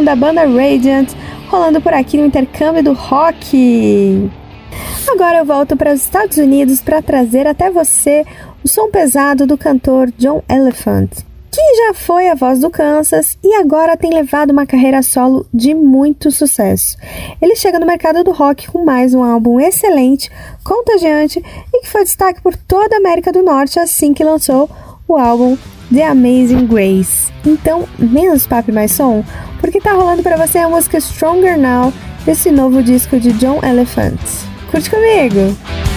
Alemão da banda Radiant, rolando por aqui no intercâmbio do rock. Agora eu volto para os Estados Unidos para trazer até você o som pesado do cantor John Elephant, que já foi a voz do Kansas e agora tem levado uma carreira solo de muito sucesso. Ele chega no mercado do rock com mais um álbum excelente, contagiante e que foi destaque por toda a América do Norte assim que lançou o álbum The Amazing Grace. Então, menos papo e mais som, porque tá rolando para você a música Stronger Now desse novo disco de John Elephant. Curte comigo!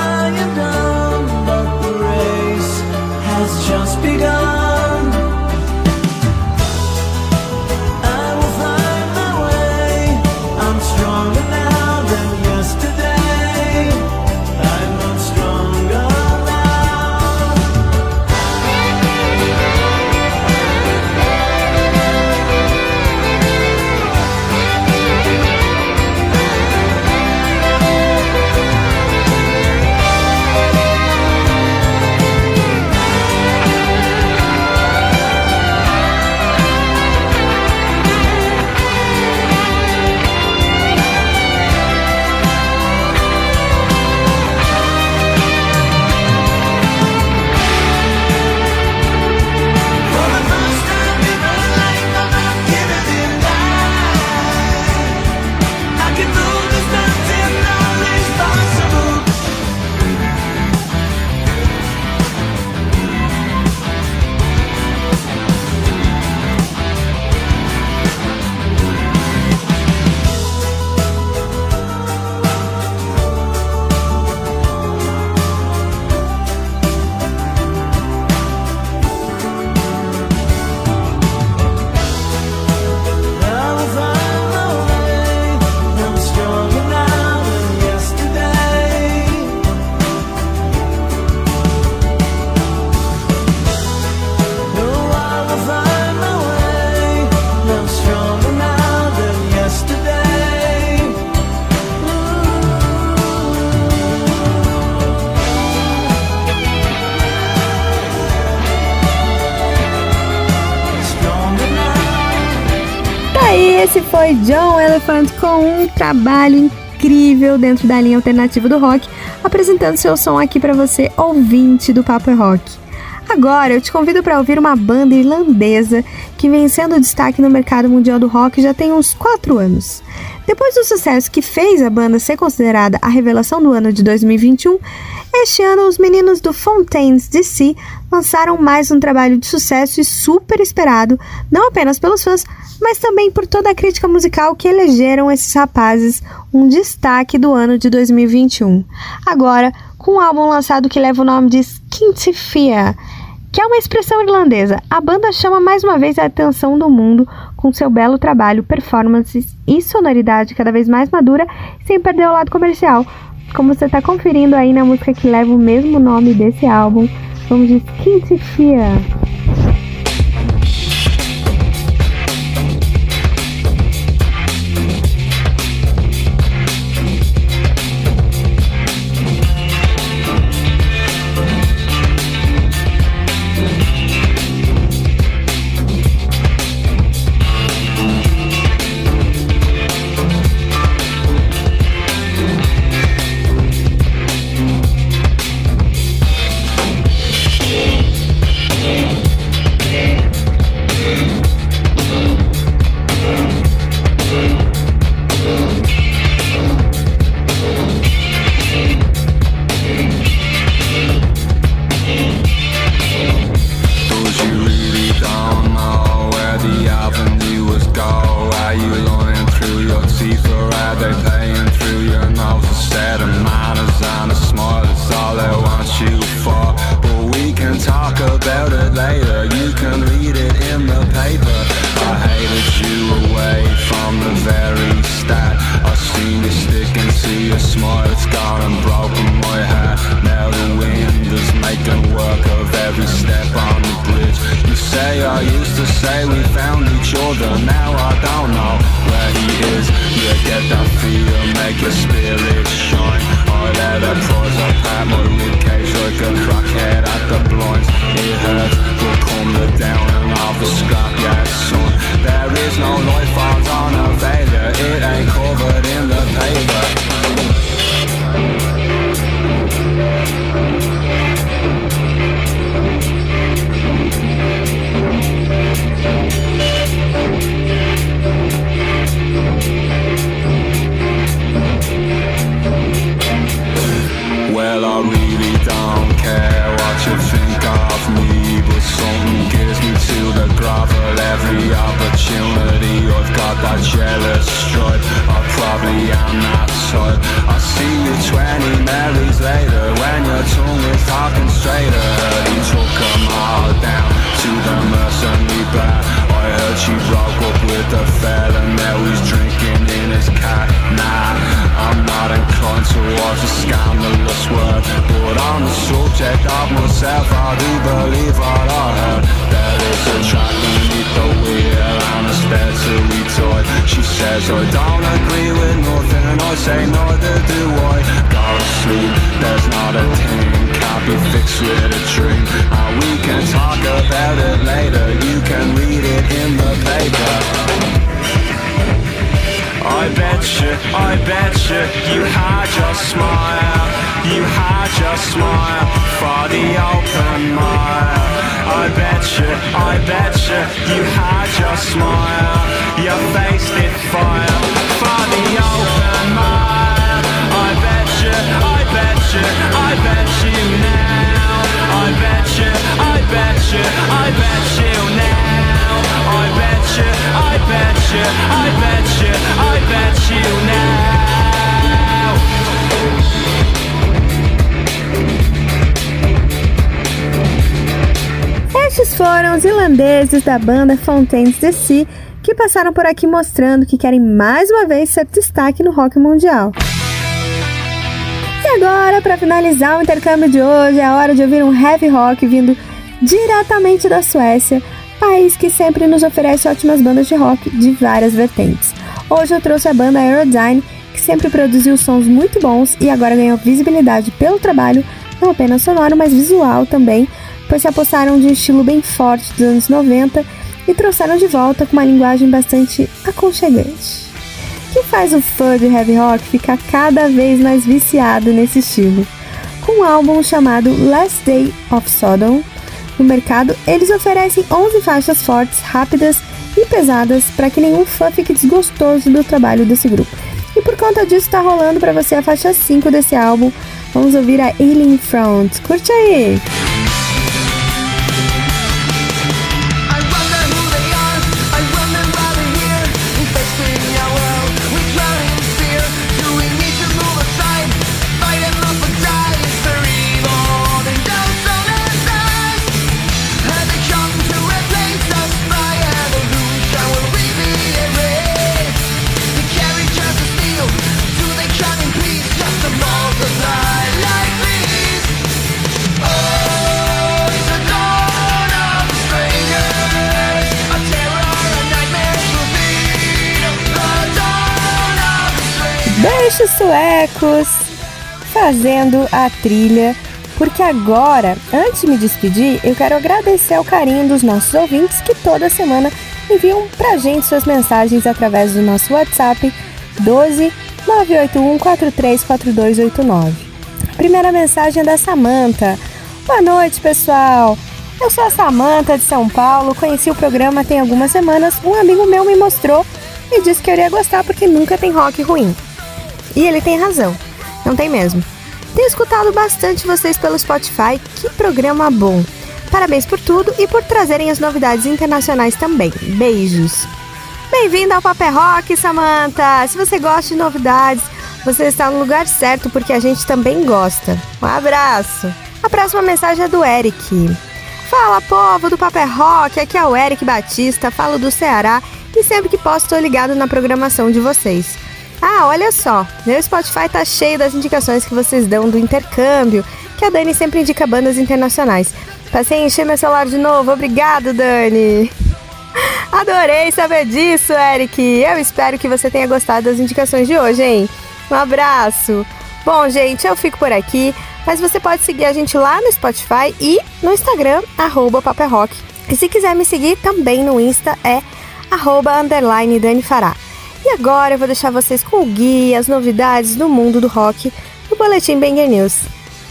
I am done, but the race has just begun. Elephant com um trabalho incrível dentro da linha alternativa do rock, apresentando seu som aqui para você, ouvinte do Papo é Rock. Agora eu te convido para ouvir uma banda irlandesa que vem sendo destaque no mercado mundial do rock já tem uns 4 anos. Depois do sucesso que fez a banda ser considerada a revelação do ano de 2021, este ano os meninos do Fontaines DC lançaram mais um trabalho de sucesso e super esperado, não apenas pelos fãs, mas também por toda a crítica musical que elegeram esses rapazes um destaque do ano de 2021. Agora, com um álbum lançado que leva o nome de Skintifia, que é uma expressão irlandesa, a banda chama mais uma vez a atenção do mundo com seu belo trabalho, performances e sonoridade cada vez mais madura, sem perder o lado comercial. Como você está conferindo aí na música que leva o mesmo nome desse álbum, vamos de Skintifia. Teeth are they paying through your nose? Set of manners and a smile is all they want you for. But we can talk about it later. You can read it in the paper. I hated you away from the very start. I seen you stick into your smile. It's gone and broken my heart. Now the wind is making work of every step on the bridge. You say I used to say we found each other. Now I get that feel, make your spirit shine. I let her pause apart my ribcage like a crackhead at the blinds. It hurts, but come the down and the scrap, yeah, son. There is no life probably am that type. I see you 20 Marys later when your tongue is talking straighter. He took 'em all down to the mercenary bar. I heard she broke up with the fella, now he's drinking in his car. Towards a scandalous word, but on the subject of myself, I do believe what I heard. There is a track beneath the wheel and a spare toy. She says I don't agree with nothing, and I say neither do I. Go to sleep, there's not a thing can't be fixed with a dream. And we can talk about it later. You can read it in the paper. I bet you, I bet you, you had your smile, you had your smile for the open mile. I bet you, I bet you, you had your smile, your face did fire for the open mile. I bet you, I bet you, I bet you now. I bet you, I bet you, I bet you now. Estes foram os irlandeses da banda Fontaines DC que passaram por aqui mostrando que querem mais uma vez ser destaque no rock mundial. E agora, para finalizar o intercâmbio de hoje, é hora de ouvir um heavy rock vindo diretamente da Suécia, país que sempre nos oferece ótimas bandas de rock de várias vertentes. Hoje eu trouxe a banda Aerodyne, que sempre produziu sons muito bons e agora ganhou visibilidade pelo trabalho, não apenas sonoro, mas visual também, pois se apostaram de um estilo bem forte dos anos 90 e trouxeram de volta com uma linguagem bastante aconchegante. Que faz o fã de heavy rock ficar cada vez mais viciado nesse estilo. Com um álbum chamado Last Day of Sodom no mercado, eles oferecem 11 faixas fortes, rápidas e pesadas para que nenhum fã fique desgostoso do trabalho desse grupo. E por conta disso está rolando para você a faixa 5 desse álbum. Vamos ouvir a Alien Front. Curte aí! Deixa os suecos fazendo a trilha, porque agora, antes de me despedir, eu quero agradecer ao carinho dos nossos ouvintes que toda semana enviam pra gente suas mensagens através do nosso WhatsApp 12 981 434289. Primeira mensagem é da Samanta. Boa noite, pessoal. Eu sou a Samanta de São Paulo, conheci o programa tem algumas semanas. Um amigo meu me mostrou e disse que eu iria gostar porque nunca tem rock ruim. E ele tem razão, não tem mesmo. Tenho escutado bastante vocês pelo Spotify, que programa bom. Parabéns por tudo e por trazerem as novidades internacionais também. Beijos. Bem-vindo ao Papel Rock, Samantha. Se você gosta de novidades, você está no lugar certo porque a gente também gosta. Um abraço. A próxima mensagem é do Eric. Fala, povo do Papel Rock, aqui é o Eric Batista, falo do Ceará e sempre que posso estou ligado na programação de vocês. Ah, olha só, meu Spotify tá cheio das indicações que vocês dão do intercâmbio, que a Dani sempre indica bandas internacionais. Passei a encher meu celular de novo, obrigado, Dani! Adorei saber disso, Eric! Eu espero que você tenha gostado das indicações de hoje, hein? Um abraço! Bom, gente, eu fico por aqui, mas você pode seguir a gente lá no Spotify e no Instagram, arroba Paperrock. E se quiser me seguir também no Insta é arroba underline Dani Fará. E agora eu vou deixar vocês com o guia, as novidades do mundo do rock no Boletim Banger News.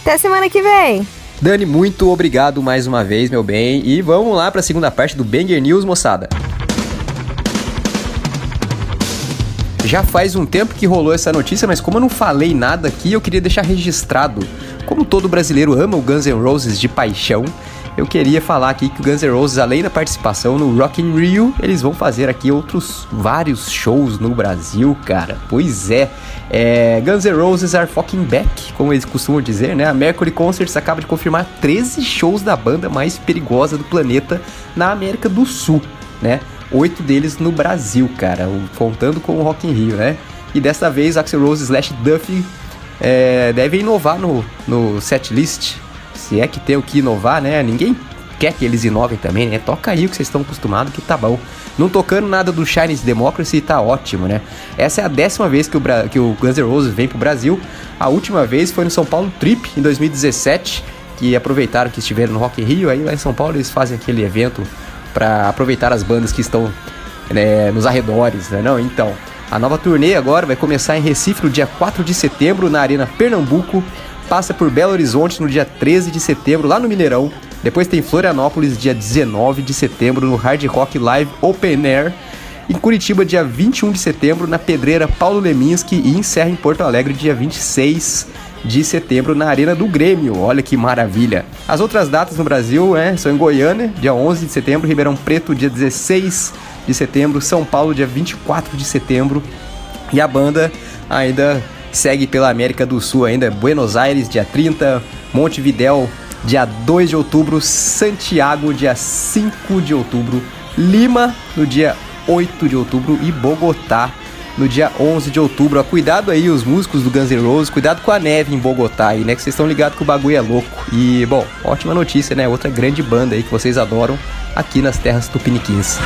Até semana que vem! Dani, muito obrigado mais uma vez, meu bem. E vamos lá para a segunda parte do Banger News, moçada. Já faz um tempo que rolou essa notícia, mas como eu não falei nada aqui, eu queria deixar registrado. Como todo brasileiro ama o Guns N' Roses de paixão, eu queria falar aqui que o Guns N' Roses, além da participação no Rock in Rio, eles vão fazer aqui outros vários shows no Brasil, cara. Pois é, é Guns N' Roses are fucking back, como eles costumam dizer, né? A Mercury Concerts acaba de confirmar 13 shows da banda mais perigosa do planeta na América do Sul, né? Oito deles no Brasil, cara, contando com o Rock in Rio, né? E dessa vez, Axel Rose slash Duffy é, devem inovar no, no setlist, se é que tem o que inovar, né? Ninguém quer que eles inovem também, né? Toca aí o que vocês estão acostumados, que tá bom. Não tocando nada do Chinese Democracy, tá ótimo, né? Essa é a décima vez que o, Bra que o Guns N' Roses vem pro Brasil. A última vez foi no São Paulo Trip, em 2017, que aproveitaram que estiveram no Rock Rio. Aí lá em São Paulo eles fazem aquele evento para aproveitar as bandas que estão né, nos arredores, né? Não, então... A nova turnê agora vai começar em Recife no dia 4 de setembro, na Arena Pernambuco, passa por Belo Horizonte no dia 13 de setembro, lá no Mineirão. Depois tem Florianópolis, dia 19 de setembro, no Hard Rock Live Open Air. Em Curitiba, dia 21 de setembro, na Pedreira Paulo Leminski. E encerra em Porto Alegre, dia 26 de setembro, na Arena do Grêmio. Olha que maravilha! As outras datas no Brasil é, são em Goiânia, dia 11 de setembro, Ribeirão Preto, dia 16 de setembro, São Paulo, dia 24 de setembro. E a banda ainda segue pela América do Sul ainda, Buenos Aires, dia 30, Montevidéu, dia 2 de outubro, Santiago, dia 5 de outubro, Lima, no dia 8 de outubro e Bogotá, no dia 11 de outubro. cuidado aí, os músicos do Guns N' Roses, cuidado com a neve em Bogotá aí, né? Que vocês estão ligados que o bagulho é louco. E, bom, ótima notícia, né? Outra grande banda aí que vocês adoram aqui nas terras tupiniquins.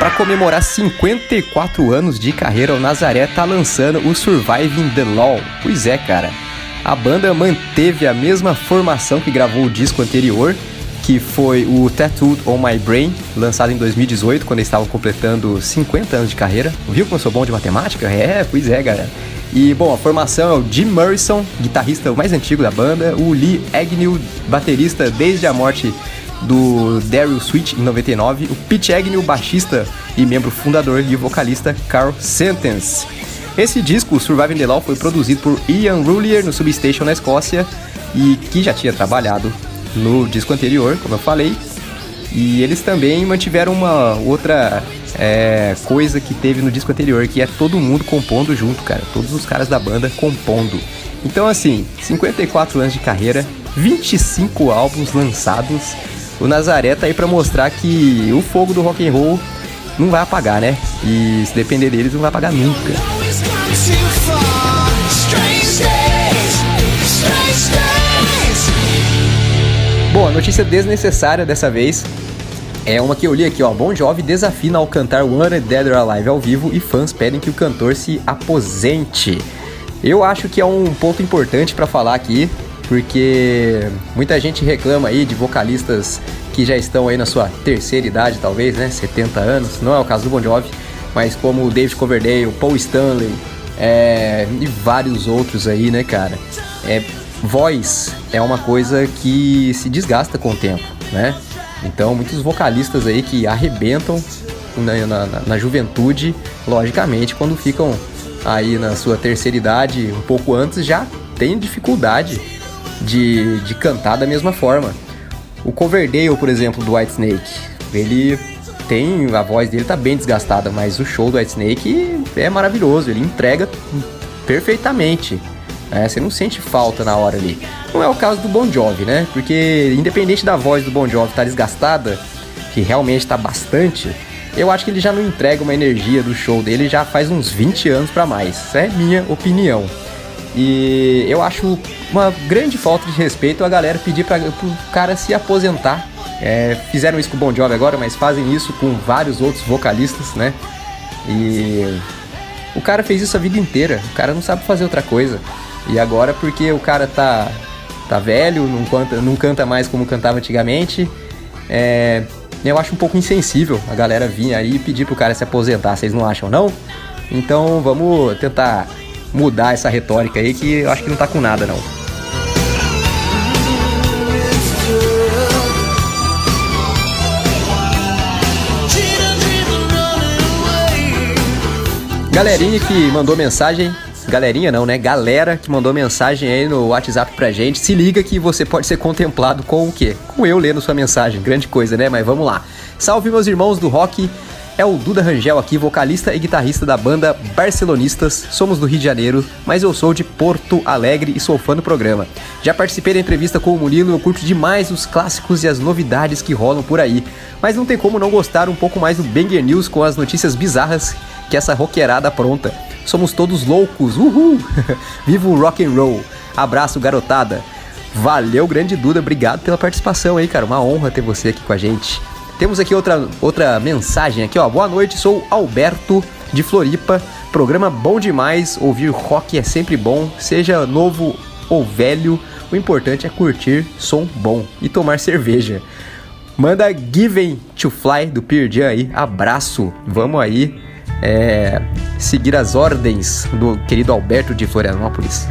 Para comemorar 54 anos de carreira, o Nazaré tá lançando o Surviving the Law. Pois é, cara. A banda manteve a mesma formação que gravou o disco anterior, que foi o Tattooed on My Brain, lançado em 2018, quando eles estavam completando 50 anos de carreira. Viu como eu sou bom de matemática? É, pois é, galera. E, bom, a formação é o Jim Morrison, guitarrista mais antigo da banda, o Lee Agnew, baterista desde a morte do Daryl Sweet em 99, o Pete Agnew, baixista e membro fundador e vocalista Carl Sentence. Esse disco, Surviving the Law, foi produzido por Ian Rulier no Substation na Escócia e que já tinha trabalhado no disco anterior, como eu falei. E eles também mantiveram uma outra é, coisa que teve no disco anterior, que é todo mundo compondo junto, cara. Todos os caras da banda compondo. Então, assim, 54 anos de carreira, 25 álbuns lançados. O Nazaré tá aí pra mostrar que o fogo do rock and roll não vai apagar, né? E se depender deles, não vai apagar nunca. Bom, a notícia desnecessária dessa vez é uma que eu li aqui, ó. Bon Jovi desafina ao cantar Wanted Dead or Alive ao vivo e fãs pedem que o cantor se aposente. Eu acho que é um ponto importante para falar aqui, porque muita gente reclama aí de vocalistas que já estão aí na sua terceira idade, talvez, né? 70 anos. Não é o caso do Bon Jovi, mas como o David Coverdale, Paul Stanley é, e vários outros aí, né, cara? É, voz é uma coisa que se desgasta com o tempo, né? Então, muitos vocalistas aí que arrebentam na, na, na, juventude, logicamente, quando ficam aí na sua terceira idade, um pouco antes, já tem dificuldade de, de cantar da mesma forma. O Coverdale, por exemplo, do White Snake, ele tem. A voz dele tá bem desgastada, mas o show do White Snake é maravilhoso, ele entrega perfeitamente. É, você não sente falta na hora ali. Não é o caso do Bon Jovi, né? Porque independente da voz do Bon Jovi estar tá desgastada, que realmente está bastante, eu acho que ele já não entrega uma energia do show dele já faz uns 20 anos para mais. Essa é minha opinião. E eu acho uma grande falta de respeito a galera pedir para o cara se aposentar. É, fizeram isso com o Bon Jovi agora, mas fazem isso com vários outros vocalistas, né? E o cara fez isso a vida inteira. O cara não sabe fazer outra coisa. E agora porque o cara tá tá velho, não canta, não canta mais como cantava antigamente, é, eu acho um pouco insensível a galera vir aí pedir pro cara se aposentar, vocês não acham não? Então vamos tentar mudar essa retórica aí que eu acho que não tá com nada não. Galerinha que mandou mensagem Galerinha não, né? Galera que mandou mensagem aí no WhatsApp pra gente. Se liga que você pode ser contemplado com o quê? Com eu lendo sua mensagem. Grande coisa, né? Mas vamos lá. Salve meus irmãos do rock. É o Duda Rangel aqui, vocalista e guitarrista da banda Barcelonistas. Somos do Rio de Janeiro, mas eu sou de Porto Alegre e sou fã do programa. Já participei da entrevista com o Murilo, eu curto demais os clássicos e as novidades que rolam por aí. Mas não tem como não gostar um pouco mais do Banger News com as notícias bizarras que essa roqueirada pronta. Somos todos loucos, uhul! Viva o rock and roll! Abraço, garotada! Valeu, grande Duda, obrigado pela participação aí, cara. Uma honra ter você aqui com a gente. Temos aqui outra, outra mensagem aqui, ó. Boa noite, sou Alberto de Floripa. Programa bom demais. Ouvir rock é sempre bom, seja novo ou velho. O importante é curtir som bom e tomar cerveja. Manda Given to Fly do Pearl Jam aí. Abraço. Vamos aí é, seguir as ordens do querido Alberto de Florianópolis.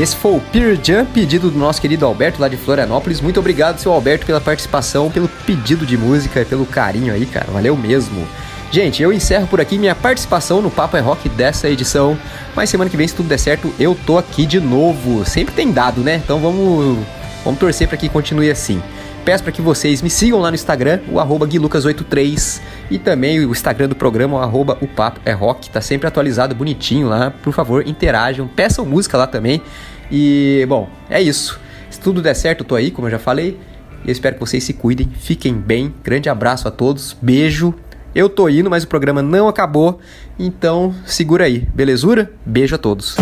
Esse foi o Peer Jump, pedido do nosso querido Alberto lá de Florianópolis. Muito obrigado, seu Alberto, pela participação, pelo pedido de música, pelo carinho aí, cara. Valeu mesmo. Gente, eu encerro por aqui minha participação no Papo é Rock dessa edição. Mas semana que vem, se tudo der certo, eu tô aqui de novo. Sempre tem dado, né? Então vamos, vamos torcer para que continue assim. Peço para que vocês me sigam lá no Instagram, o arroba guilucas83 e também o Instagram do programa, o arroba o papo é rock, tá sempre atualizado, bonitinho lá. Por favor, interajam, peçam música lá também. E, bom, é isso. Se tudo der certo, eu tô aí, como eu já falei. E eu espero que vocês se cuidem, fiquem bem. Grande abraço a todos, beijo. Eu tô indo, mas o programa não acabou, então segura aí, belezura? Beijo a todos.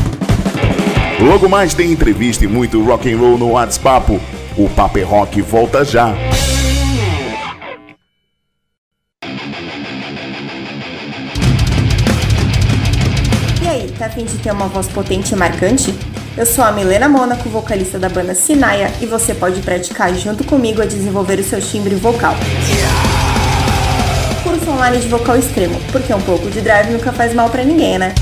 Logo mais tem entrevista e muito rock and roll no WhatsApp. O Papo é Rock volta já. E aí, tá afim de ter uma voz potente e marcante? Eu sou a Milena Mônaco, vocalista da banda Sinaia, e você pode praticar junto comigo a desenvolver o seu timbre vocal. Curso online de vocal extremo, porque um pouco de drive nunca faz mal pra ninguém, né?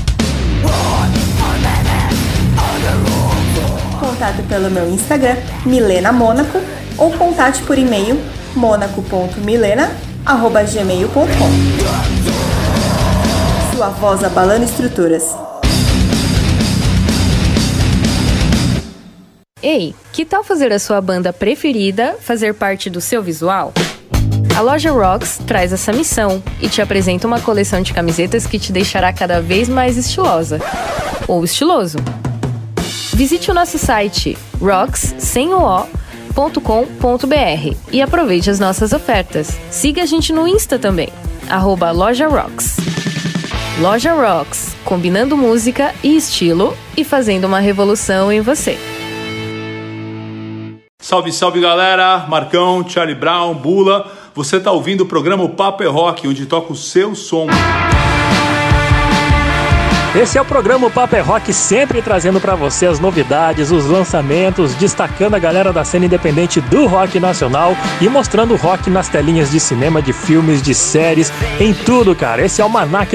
Contato pelo meu Instagram, Milena Mônaco, ou contate por e-mail monaco.milena.gmail.com Sua voz abalando estruturas. Ei, que tal fazer a sua banda preferida fazer parte do seu visual? A loja Rocks traz essa missão e te apresenta uma coleção de camisetas que te deixará cada vez mais estilosa ou estiloso. Visite o nosso site rocks sem o o, e aproveite as nossas ofertas. Siga a gente no Insta também, arroba Loja Rocks. Loja Rocks, combinando música e estilo e fazendo uma revolução em você. Salve, salve galera! Marcão, Charlie Brown, Bula. Você tá ouvindo o programa Papo é Rock, onde toca o seu som. Esse é o programa Papo é Rock, sempre trazendo pra você as novidades, os lançamentos, destacando a galera da cena independente do rock nacional e mostrando o rock nas telinhas de cinema, de filmes, de séries, em tudo, cara. Esse é o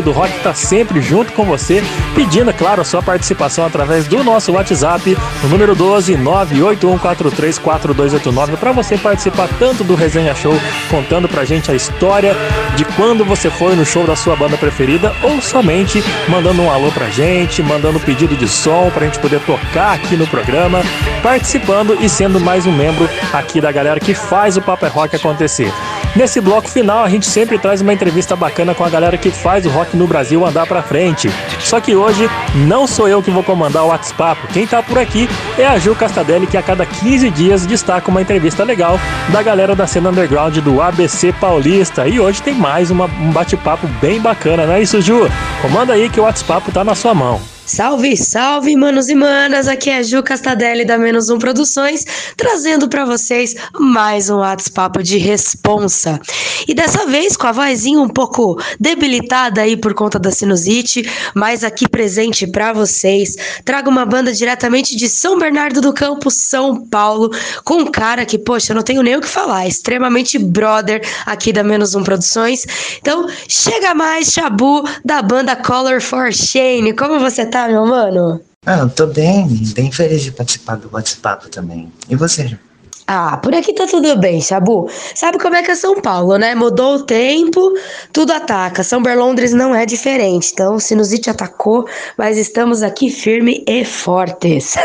do Rock tá sempre junto com você, pedindo, claro, a sua participação através do nosso WhatsApp, no número 12 981434289, para você participar tanto do Resenha Show, contando pra gente a história de quando você foi no show da sua banda preferida ou somente mandando um alô pra gente, mandando pedido de som pra gente poder tocar aqui no programa, participando e sendo mais um membro aqui da galera que faz o Papo é Rock acontecer. Nesse bloco final, a gente sempre traz uma entrevista bacana com a galera que faz o rock no Brasil andar pra frente. Só que hoje não sou eu que vou comandar o WhatsApp. Quem tá por aqui é a Ju Castadelli, que a cada 15 dias destaca uma entrevista legal da galera da cena underground do ABC Paulista. E hoje tem mais uma- um bate-papo bem bacana, não é isso, Ju? Comanda aí que o WhatsApp tá na sua mão. Salve, salve, manos e manas! Aqui é Ju Castadelli da Menos Um Produções, trazendo pra vocês mais um WhatsApp de responsa. E dessa vez com a vozinha um pouco debilitada aí por conta da sinusite, mas aqui presente pra vocês. Trago uma banda diretamente de São Bernardo do Campo, São Paulo, com um cara que, poxa, eu não tenho nem o que falar, é extremamente brother aqui da Menos Um Produções. Então, chega mais, Chabu, da banda Color for Shane. Como você tá, meu mano? Ah, eu tô bem, bem feliz de participar do WhatsApp também. E você? Ah, por aqui tá tudo bem, Chabu. Sabe como é que é São Paulo, né? Mudou o tempo, tudo ataca. São Berlondres não é diferente. Então, sinusite atacou, mas estamos aqui firme e fortes.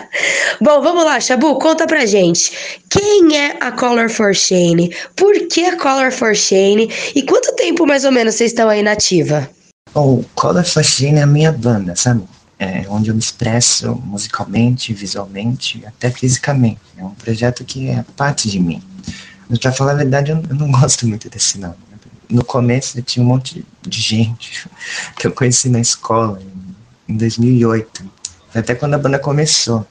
Bom, vamos lá, Chabu, conta pra gente. Quem é a Color for Shane? Por que a Color for Shane? E quanto tempo mais ou menos vocês estão aí na ativa? Bom, for Shane é a minha banda, sabe? É onde eu me expresso musicalmente, visualmente, até fisicamente. É um projeto que é parte de mim. Mas pra falar a verdade, eu não gosto muito desse nome. No começo eu tinha um monte de gente que eu conheci na escola, em- em 2008. Foi Até quando a banda começou.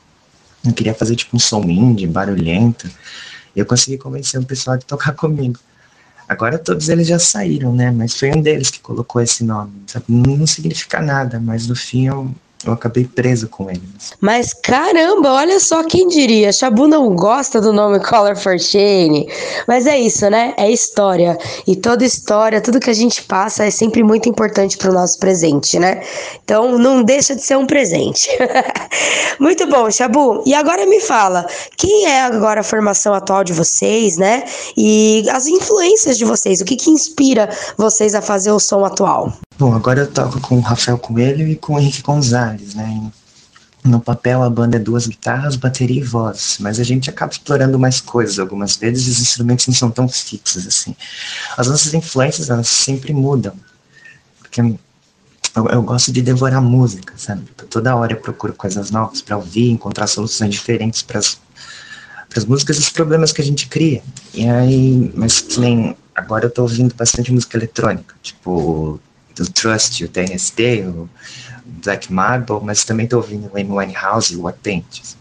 Eu queria fazer tipo um som indie, barulhento. E eu consegui convencer o pessoal de tocar comigo. Agora todos eles já saíram, né? Mas foi um deles que colocou esse nome. Sabe? Não, significa nada, mas no fim eu acabei preso com ele. Mas caramba, olha só quem diria. Chabu não gosta do nome Color for Shane. Mas é isso, né? É história. E toda história, tudo que a gente passa é sempre muito importante pro nosso presente, né? Então não deixa de ser um presente. muito bom, Chabu. E agora me fala, quem é agora a formação atual de vocês, né? E as influências de vocês, o que que inspira vocês a fazer o som atual? Bom, agora eu toco com o Rafael Coelho e com o Henrique Gonzalez, né? No papel a banda é duas guitarras, bateria e voz, mas a gente acaba explorando mais coisas algumas vezes os instrumentos não são tão fixos assim. As nossas influências, elas sempre mudam, porque eu, eu gosto de devorar música, sabe? Toda hora eu procuro coisas novas para ouvir, encontrar soluções diferentes para as músicas e os problemas que a gente cria. E aí, mas que nem agora eu tô ouvindo bastante música eletrônica, tipo do Trust, o TNST, o Black Marble, mas também tô ouvindo o Amy Winehouse e o Atentes.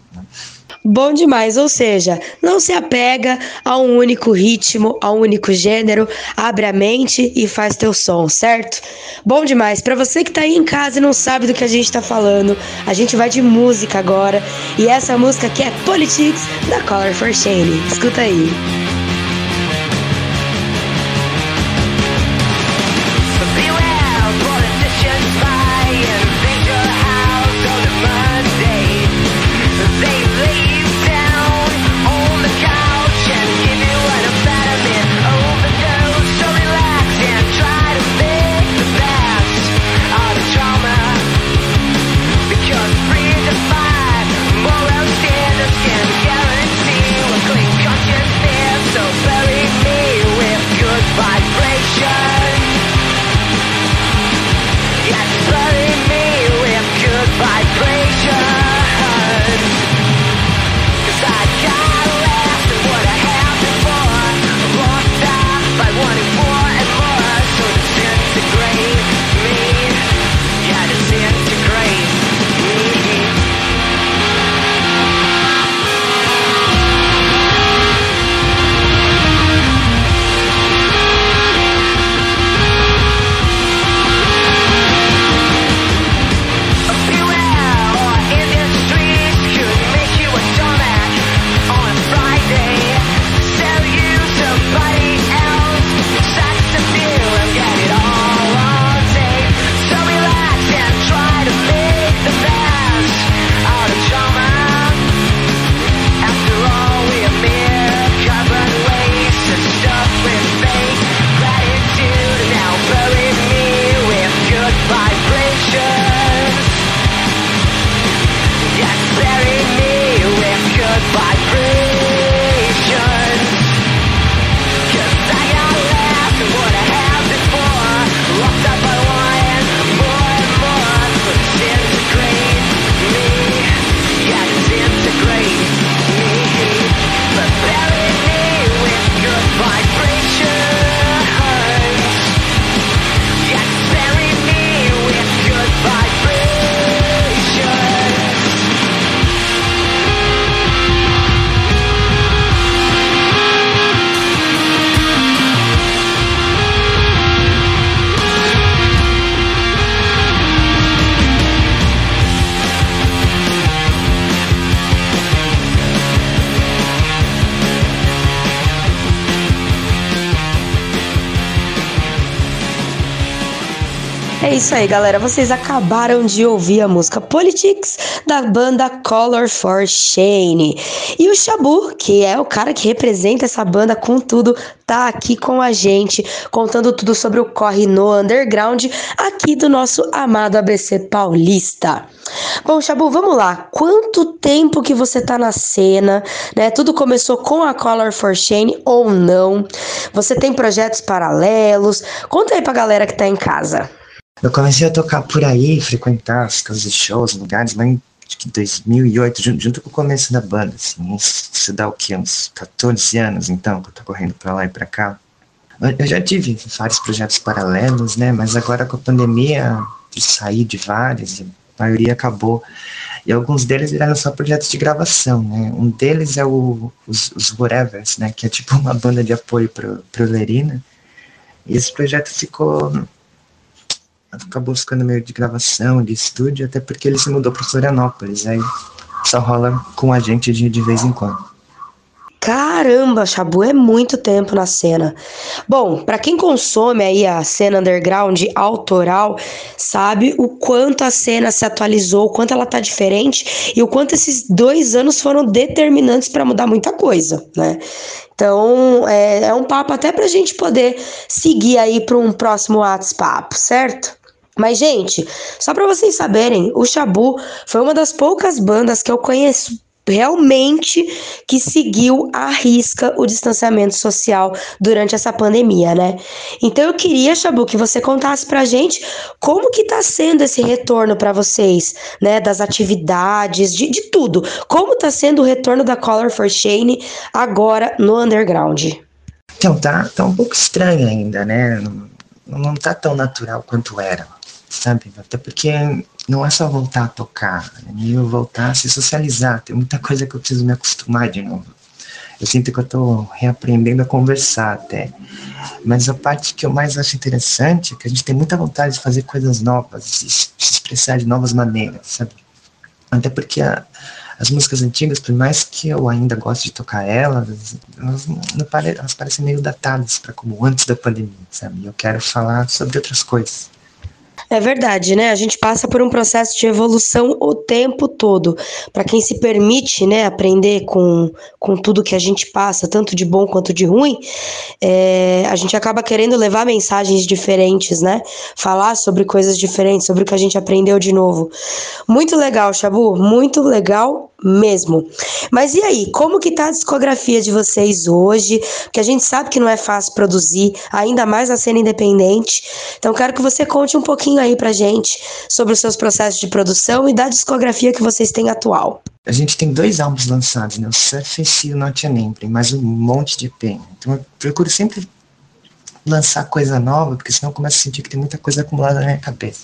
Bom demais, ou seja, não se apega a um único ritmo, a um único gênero, abre a mente e faz teu som, certo? Bom demais. Pra você que tá aí em casa e não sabe do que a gente tá falando, a gente vai de música agora, e essa música aqui é Politics da Color for Shane. Escuta aí. Isso aí, galera. Vocês acabaram de ouvir a música Politics da banda Color for Shane. E o Shabu, que é o cara que representa essa banda com tudo, tá aqui com a gente, contando tudo sobre o corre no underground aqui do nosso amado ABC Paulista. Bom, Shabu, vamos lá. Quanto tempo que você tá na cena, né? Tudo começou com a Color for Shane ou não? Você tem projetos paralelos? Conta aí pra galera que tá em casa. Eu comecei a tocar por aí, frequentar as casas de shows, lugares, lá em acho que 2008, junto, junto com o começo da banda, assim, isso dá o que, uns 14 anos, então, que eu tô correndo pra lá e pra cá. Eu- já tive vários projetos paralelos, né, mas agora com a pandemia, eu saí de vários, a maioria acabou, e alguns deles viraram só projetos de gravação, né, um deles é o, os, os Whatevers, né, que é tipo uma banda de apoio pro, pro Lerina, e esse projeto ficou acabou ficando meio de gravação, de estúdio, até porque ele se mudou para Florianópolis, aí só rola com a gente de, de vez em quando. Caramba, Shabu é muito tempo na cena. Bom, pra quem consome aí a cena underground autoral, sabe o quanto a cena se atualizou, o quanto ela tá diferente e o quanto esses dois anos foram determinantes pra mudar muita coisa, né? Então, é, é um papo até pra gente poder seguir aí pra um próximo WhatsApp, certo? Mas, gente, só pra vocês saberem, o Shabu foi uma das poucas bandas que eu conheço realmente que seguiu à risca o distanciamento social durante essa pandemia, né? Então eu queria, Shabu, que você contasse pra gente como que tá sendo esse retorno pra vocês, né, das atividades, de, de tudo. Como tá sendo o retorno da Color for Shane agora no underground? Então, tá, tá um pouco estranho ainda, né? Não, tá tão natural quanto era, sabe? Até porque não é só voltar a tocar, é meio voltar a se socializar. Tem muita coisa que eu preciso me acostumar de novo. Eu sinto que eu tô reaprendendo a conversar até. Mas a parte que eu mais acho interessante é que a gente tem muita vontade de fazer coisas novas, de se expressar de novas maneiras, sabe? Até porque a- as músicas antigas, por mais que eu ainda goste de tocar elas, elas, pare- elas parecem meio datadas para como antes da pandemia, sabe? Eu quero falar sobre outras coisas. É verdade, né? A gente passa por um processo de evolução o tempo todo. Para quem se permite, né, aprender com, com tudo que a gente passa, tanto de bom quanto de ruim, é, a gente acaba querendo levar mensagens diferentes, né? Falar sobre coisas diferentes, sobre o que a gente aprendeu de novo. Muito legal, Shabu, muito legal mesmo. Mas e aí, como que tá a discografia de vocês hoje? Porque a gente sabe que não é fácil produzir, ainda mais na cena independente. Então quero que você conte um pouquinho aí pra gente sobre os seus processos de produção e da discografia que vocês têm atual. A gente tem dois álbuns lançados, né? O Surface e o Not An mais um monte de EP. Então eu procuro sempre lançar coisa nova, porque senão eu começo a sentir que tem muita coisa acumulada na minha cabeça.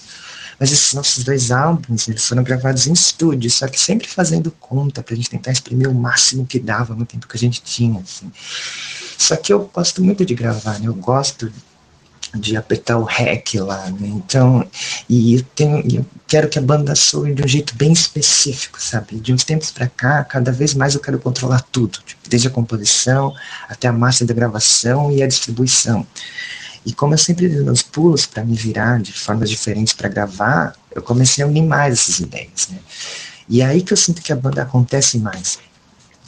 Mas esses nossos dois álbuns, eles foram gravados em estúdio, só que sempre fazendo conta pra gente tentar exprimir o máximo que dava no tempo que a gente tinha, assim. Só que eu gosto muito de gravar, né? Eu gosto de apertar o REC lá, né? Então, e eu tenho, eu quero que a banda soe de um jeito bem específico, sabe? De uns tempos pra cá, cada vez mais eu quero controlar tudo, tipo, desde a composição até a massa da gravação e a distribuição. E como eu sempre dei meus pulos para me virar de formas diferentes para gravar, eu comecei a unir mais essas ideias, né? E é aí que eu sinto que a banda acontece mais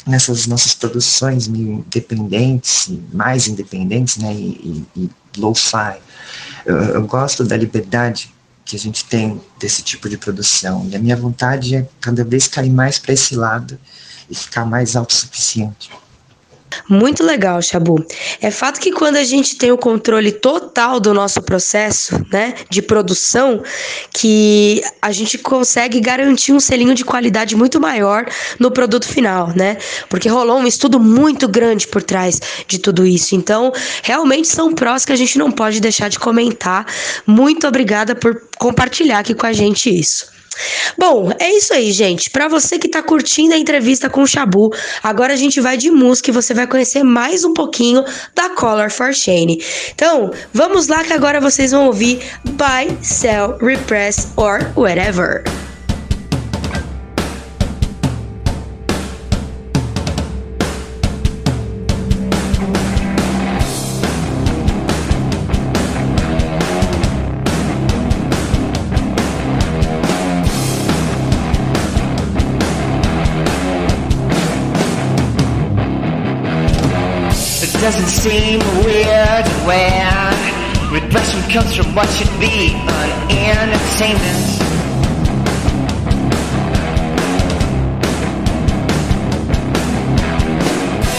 nessas nossas produções meio independentes, mais independentes, né, e, e, e lo-fi. Eu, eu gosto da liberdade que a gente tem desse tipo de produção, e a minha vontade é cada vez cair mais para esse lado e ficar mais autossuficiente. Muito legal, Shabu. É fato que quando a gente tem o controle total do nosso processo, né, de produção, que a gente consegue garantir um selinho de qualidade muito maior no produto final, né? Porque rolou um estudo muito grande por trás de tudo isso. Então, realmente são prós que a gente não pode deixar de comentar. Muito obrigada por compartilhar aqui com a gente isso. Bom, é isso aí, gente. Pra você que tá curtindo a entrevista com o Shabu, agora a gente vai de música e você vai conhecer mais um pouquinho da Color for Shane. Então, vamos lá que agora vocês vão ouvir Buy, Sell, Repress or Whatever. Doesn't seem weird when regression comes from what should be an entertainment.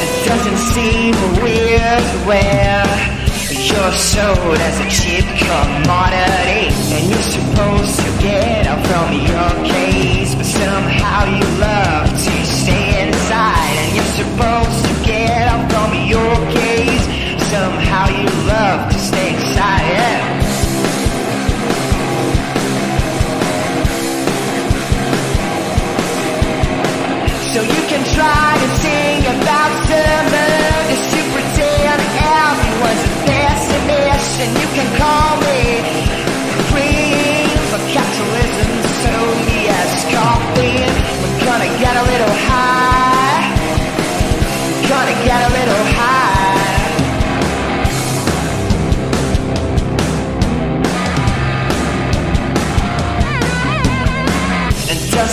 It doesn't seem weird when you're sold as a cheap commodity and you're supposed to get out from your case, but somehow you love to stay inside and you're supposed to get out from your case. Somehow you love to stay inside. So you can try to sing about summer Just to pretend everyone's a pessimist And you can call me queen for capitalism So yes, coffee We're gonna get a little high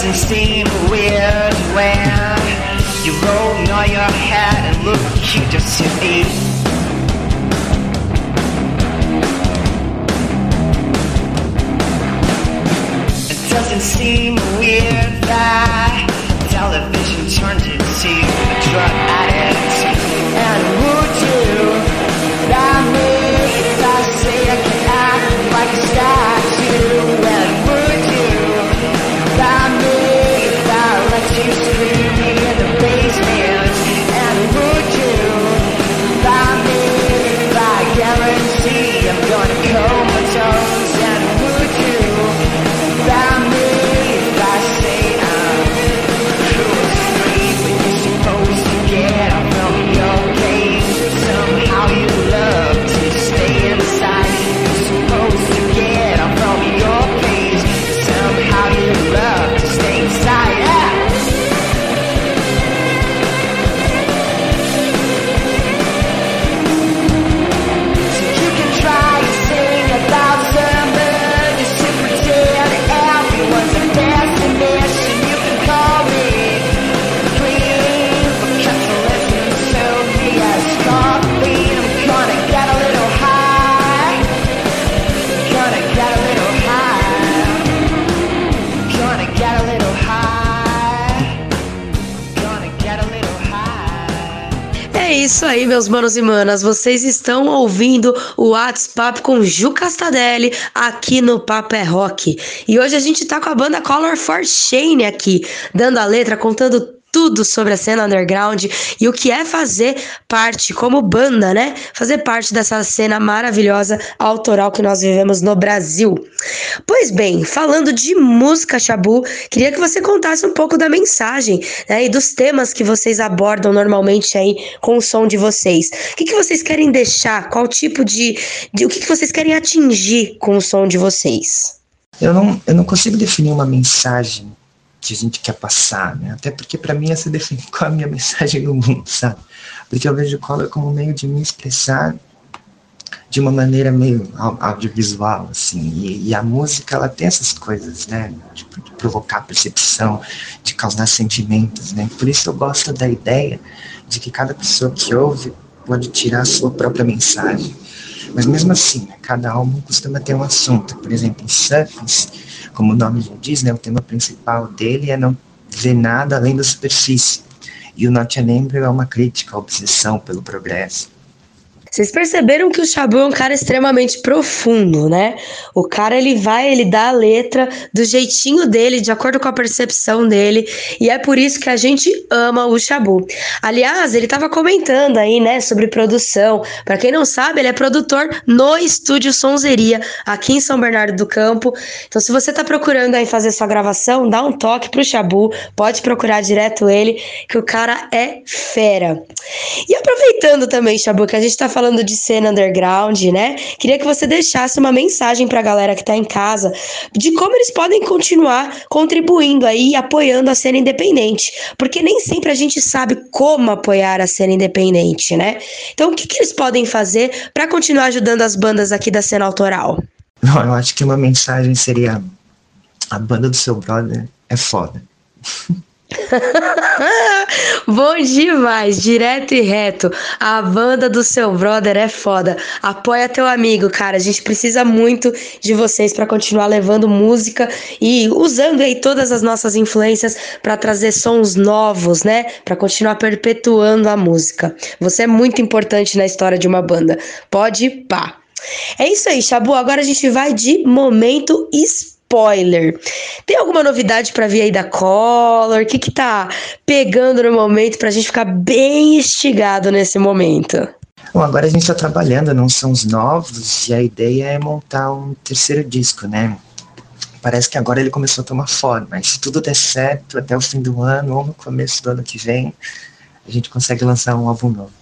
doesn't seem weird when you roll on your head and look cute just to me. It doesn't seem weird that television turned into a drug addict. Aí, meus manos e manas. Vocês estão ouvindo o WhatsApp com Ju Castadelli aqui no Papo é Rock. E hoje a gente tá com a banda Color for Shane aqui, dando a letra, contando tudo sobre a cena underground e o que é fazer parte como banda, né? Fazer parte dessa cena maravilhosa autoral que nós vivemos no Brasil. Pois bem, falando de música, Chabu, queria que você contasse um pouco da mensagem, né? E dos temas que vocês abordam normalmente aí com o som de vocês. O que, que vocês querem deixar? Qual tipo de, de o que, que vocês querem atingir com o som de vocês? Eu não, eu não consigo definir uma mensagem que a gente quer passar, né? Até porque para mim essa definir qual a minha mensagem no mundo, sabe? Porque eu vejo o color como meio de me expressar de uma maneira meio au- audiovisual, assim. E, e a música, ela tem essas coisas, né? De provocar percepção, de causar sentimentos, né? Por isso eu gosto da ideia de que cada pessoa que ouve pode tirar a sua própria mensagem. Mas mesmo assim, né, cada álbum costuma ter um assunto. Por exemplo, em Surface, como o nome já diz, né, o tema principal dele é não ver nada além da superfície. E o Not Embryo é uma crítica à obsessão pelo progresso. Vocês perceberam que o Chabu é um cara extremamente profundo, né? O cara ele vai, ele dá a letra do jeitinho dele, de acordo com a percepção dele, e é por isso que a gente ama o Chabu. Aliás, ele tava comentando aí, né, sobre produção. Para quem não sabe, ele é produtor no estúdio Sonzeria, aqui em São Bernardo do Campo. Então, se você tá procurando aí fazer sua gravação, dá um toque pro Chabu, pode procurar direto ele, que o cara é fera. E aproveitando também, Chabu, que a gente tá falando de cena underground, né? Queria que você deixasse uma mensagem pra galera que tá em casa de como eles podem continuar contribuindo aí, apoiando a cena independente. Porque nem sempre a gente sabe como apoiar a cena independente, né? Então, o que, que eles podem fazer pra continuar ajudando as bandas aqui da cena autoral? Não, eu acho que uma mensagem seria: a banda do seu brother é foda. Bom demais, direto e reto. A banda do seu brother é foda. Apoia teu amigo, cara. A gente precisa muito de vocês para continuar levando música e usando aí todas as nossas influências para trazer sons novos, né? Para continuar perpetuando a música. Você é muito importante na história de uma banda. Pode pá. É isso aí, Chabu. Agora a gente vai de momento spoiler. Tem alguma novidade pra vir aí da Color? O que que tá pegando no momento pra gente ficar bem instigado nesse momento? Bom, agora a gente está trabalhando num sons novos e a ideia é montar um terceiro disco, né? Parece que agora ele começou a tomar forma, mas se tudo der certo, até o fim do ano ou no começo do ano que vem, a gente consegue lançar um álbum novo.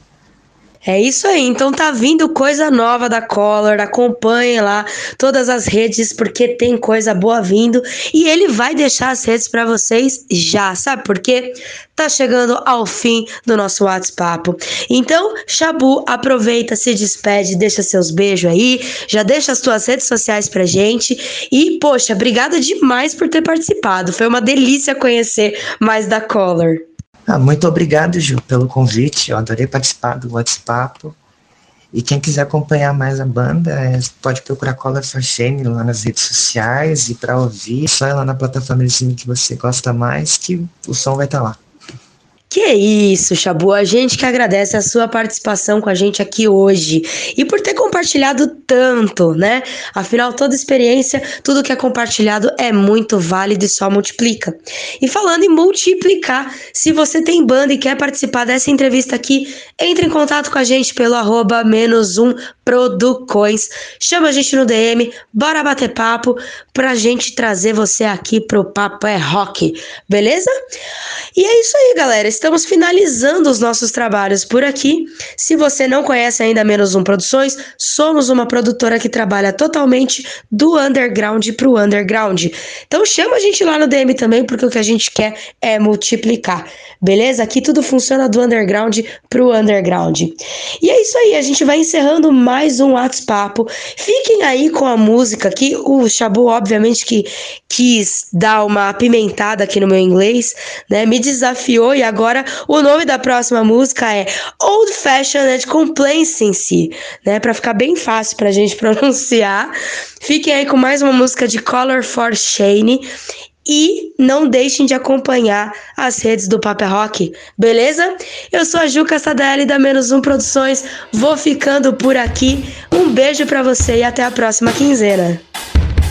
É isso aí, então tá vindo coisa nova da Color, acompanhe lá todas as redes porque tem coisa boa vindo e ele vai deixar as redes para vocês já, sabe por quê? Tá chegando ao fim do nosso WhatsApp. Então, Shabu, aproveita, se despede, deixa seus beijos aí, já deixa as tuas redes sociais pra gente e, poxa, obrigada demais por ter participado. Foi uma delícia conhecer mais da Color. Ah, muito obrigado, Ju, pelo convite. Eu adorei participar do WhatsApp. E quem quiser acompanhar mais a banda, é, pode procurar Color for Shame lá nas redes sociais. E para ouvir, só ir lá na plataforma de streaming que você gosta mais, que o som vai estar lá. Que isso, Chabu. A gente que agradece a sua participação com a gente aqui hoje e por ter compartilhado tanto, né? Afinal, toda experiência, tudo que é compartilhado é muito válido e só multiplica. E falando em multiplicar, se você tem banda e quer participar dessa entrevista aqui, entre em contato com a gente pelo arroba menos um Producões. Chama a gente no DM, bora bater papo pra gente trazer você aqui pro Papo é Rock, beleza? E é isso aí, galera. Estamos finalizando os nossos trabalhos por aqui. Se você não conhece ainda Menos Um Produções, somos uma produtora que trabalha totalmente do underground pro underground. Então chama a gente lá no DM também, porque o que a gente quer é multiplicar, beleza? Aqui tudo funciona do underground pro underground. E é isso aí, a gente vai encerrando mais um WhatsApp. Fiquem aí com a música aqui. O Shabu, obviamente, que quis dar uma apimentada aqui no meu inglês, né? Me desafiou e agora o nome da próxima música é Old Fashioned Complacency, né? Pra ficar bem fácil pra gente pronunciar. Fiquem aí com mais uma música de Color for Shane. E não deixem de acompanhar as redes do Paper Rock, beleza? Eu sou a Juca Sadelli da Menos Um Produções, vou ficando por aqui. Um beijo pra você e até a próxima quinzena.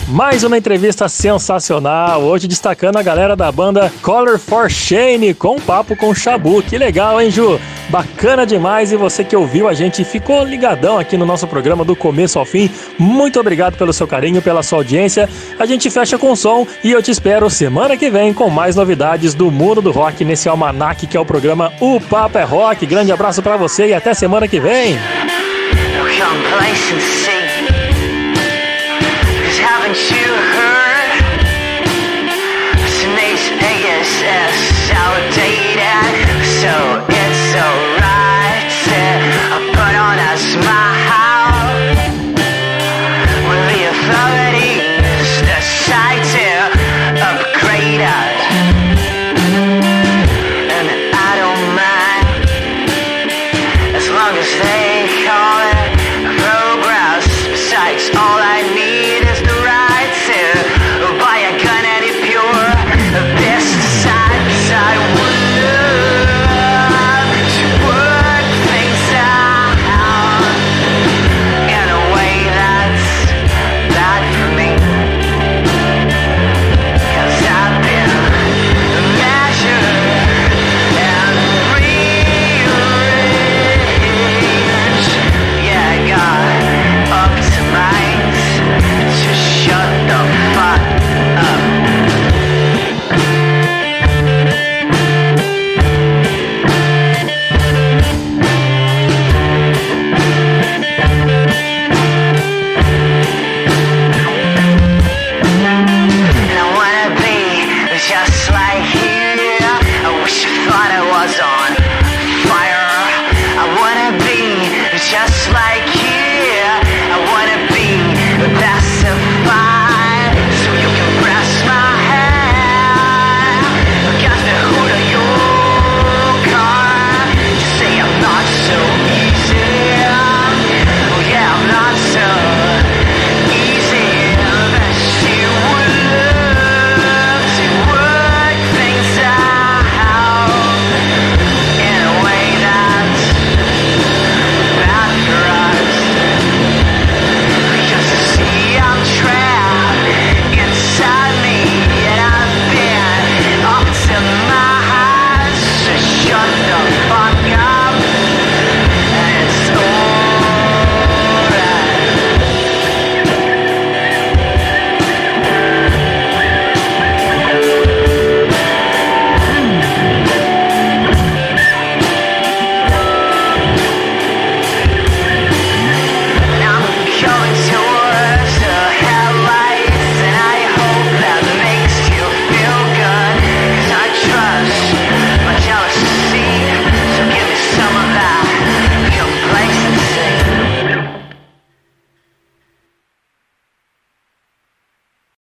Mais uma entrevista sensacional, hoje destacando a galera da banda Color for Shane com um papo com o Shabu. Que legal, hein, Ju? Bacana demais e você que ouviu a gente ficou ligadão aqui no nosso programa do começo ao fim. Muito obrigado pelo seu carinho, pela sua audiência. A gente fecha com som e eu te espero semana que vem com mais novidades do mundo do rock nesse almanac que é o programa O Papo é Rock. Grande abraço para você e até semana que vem.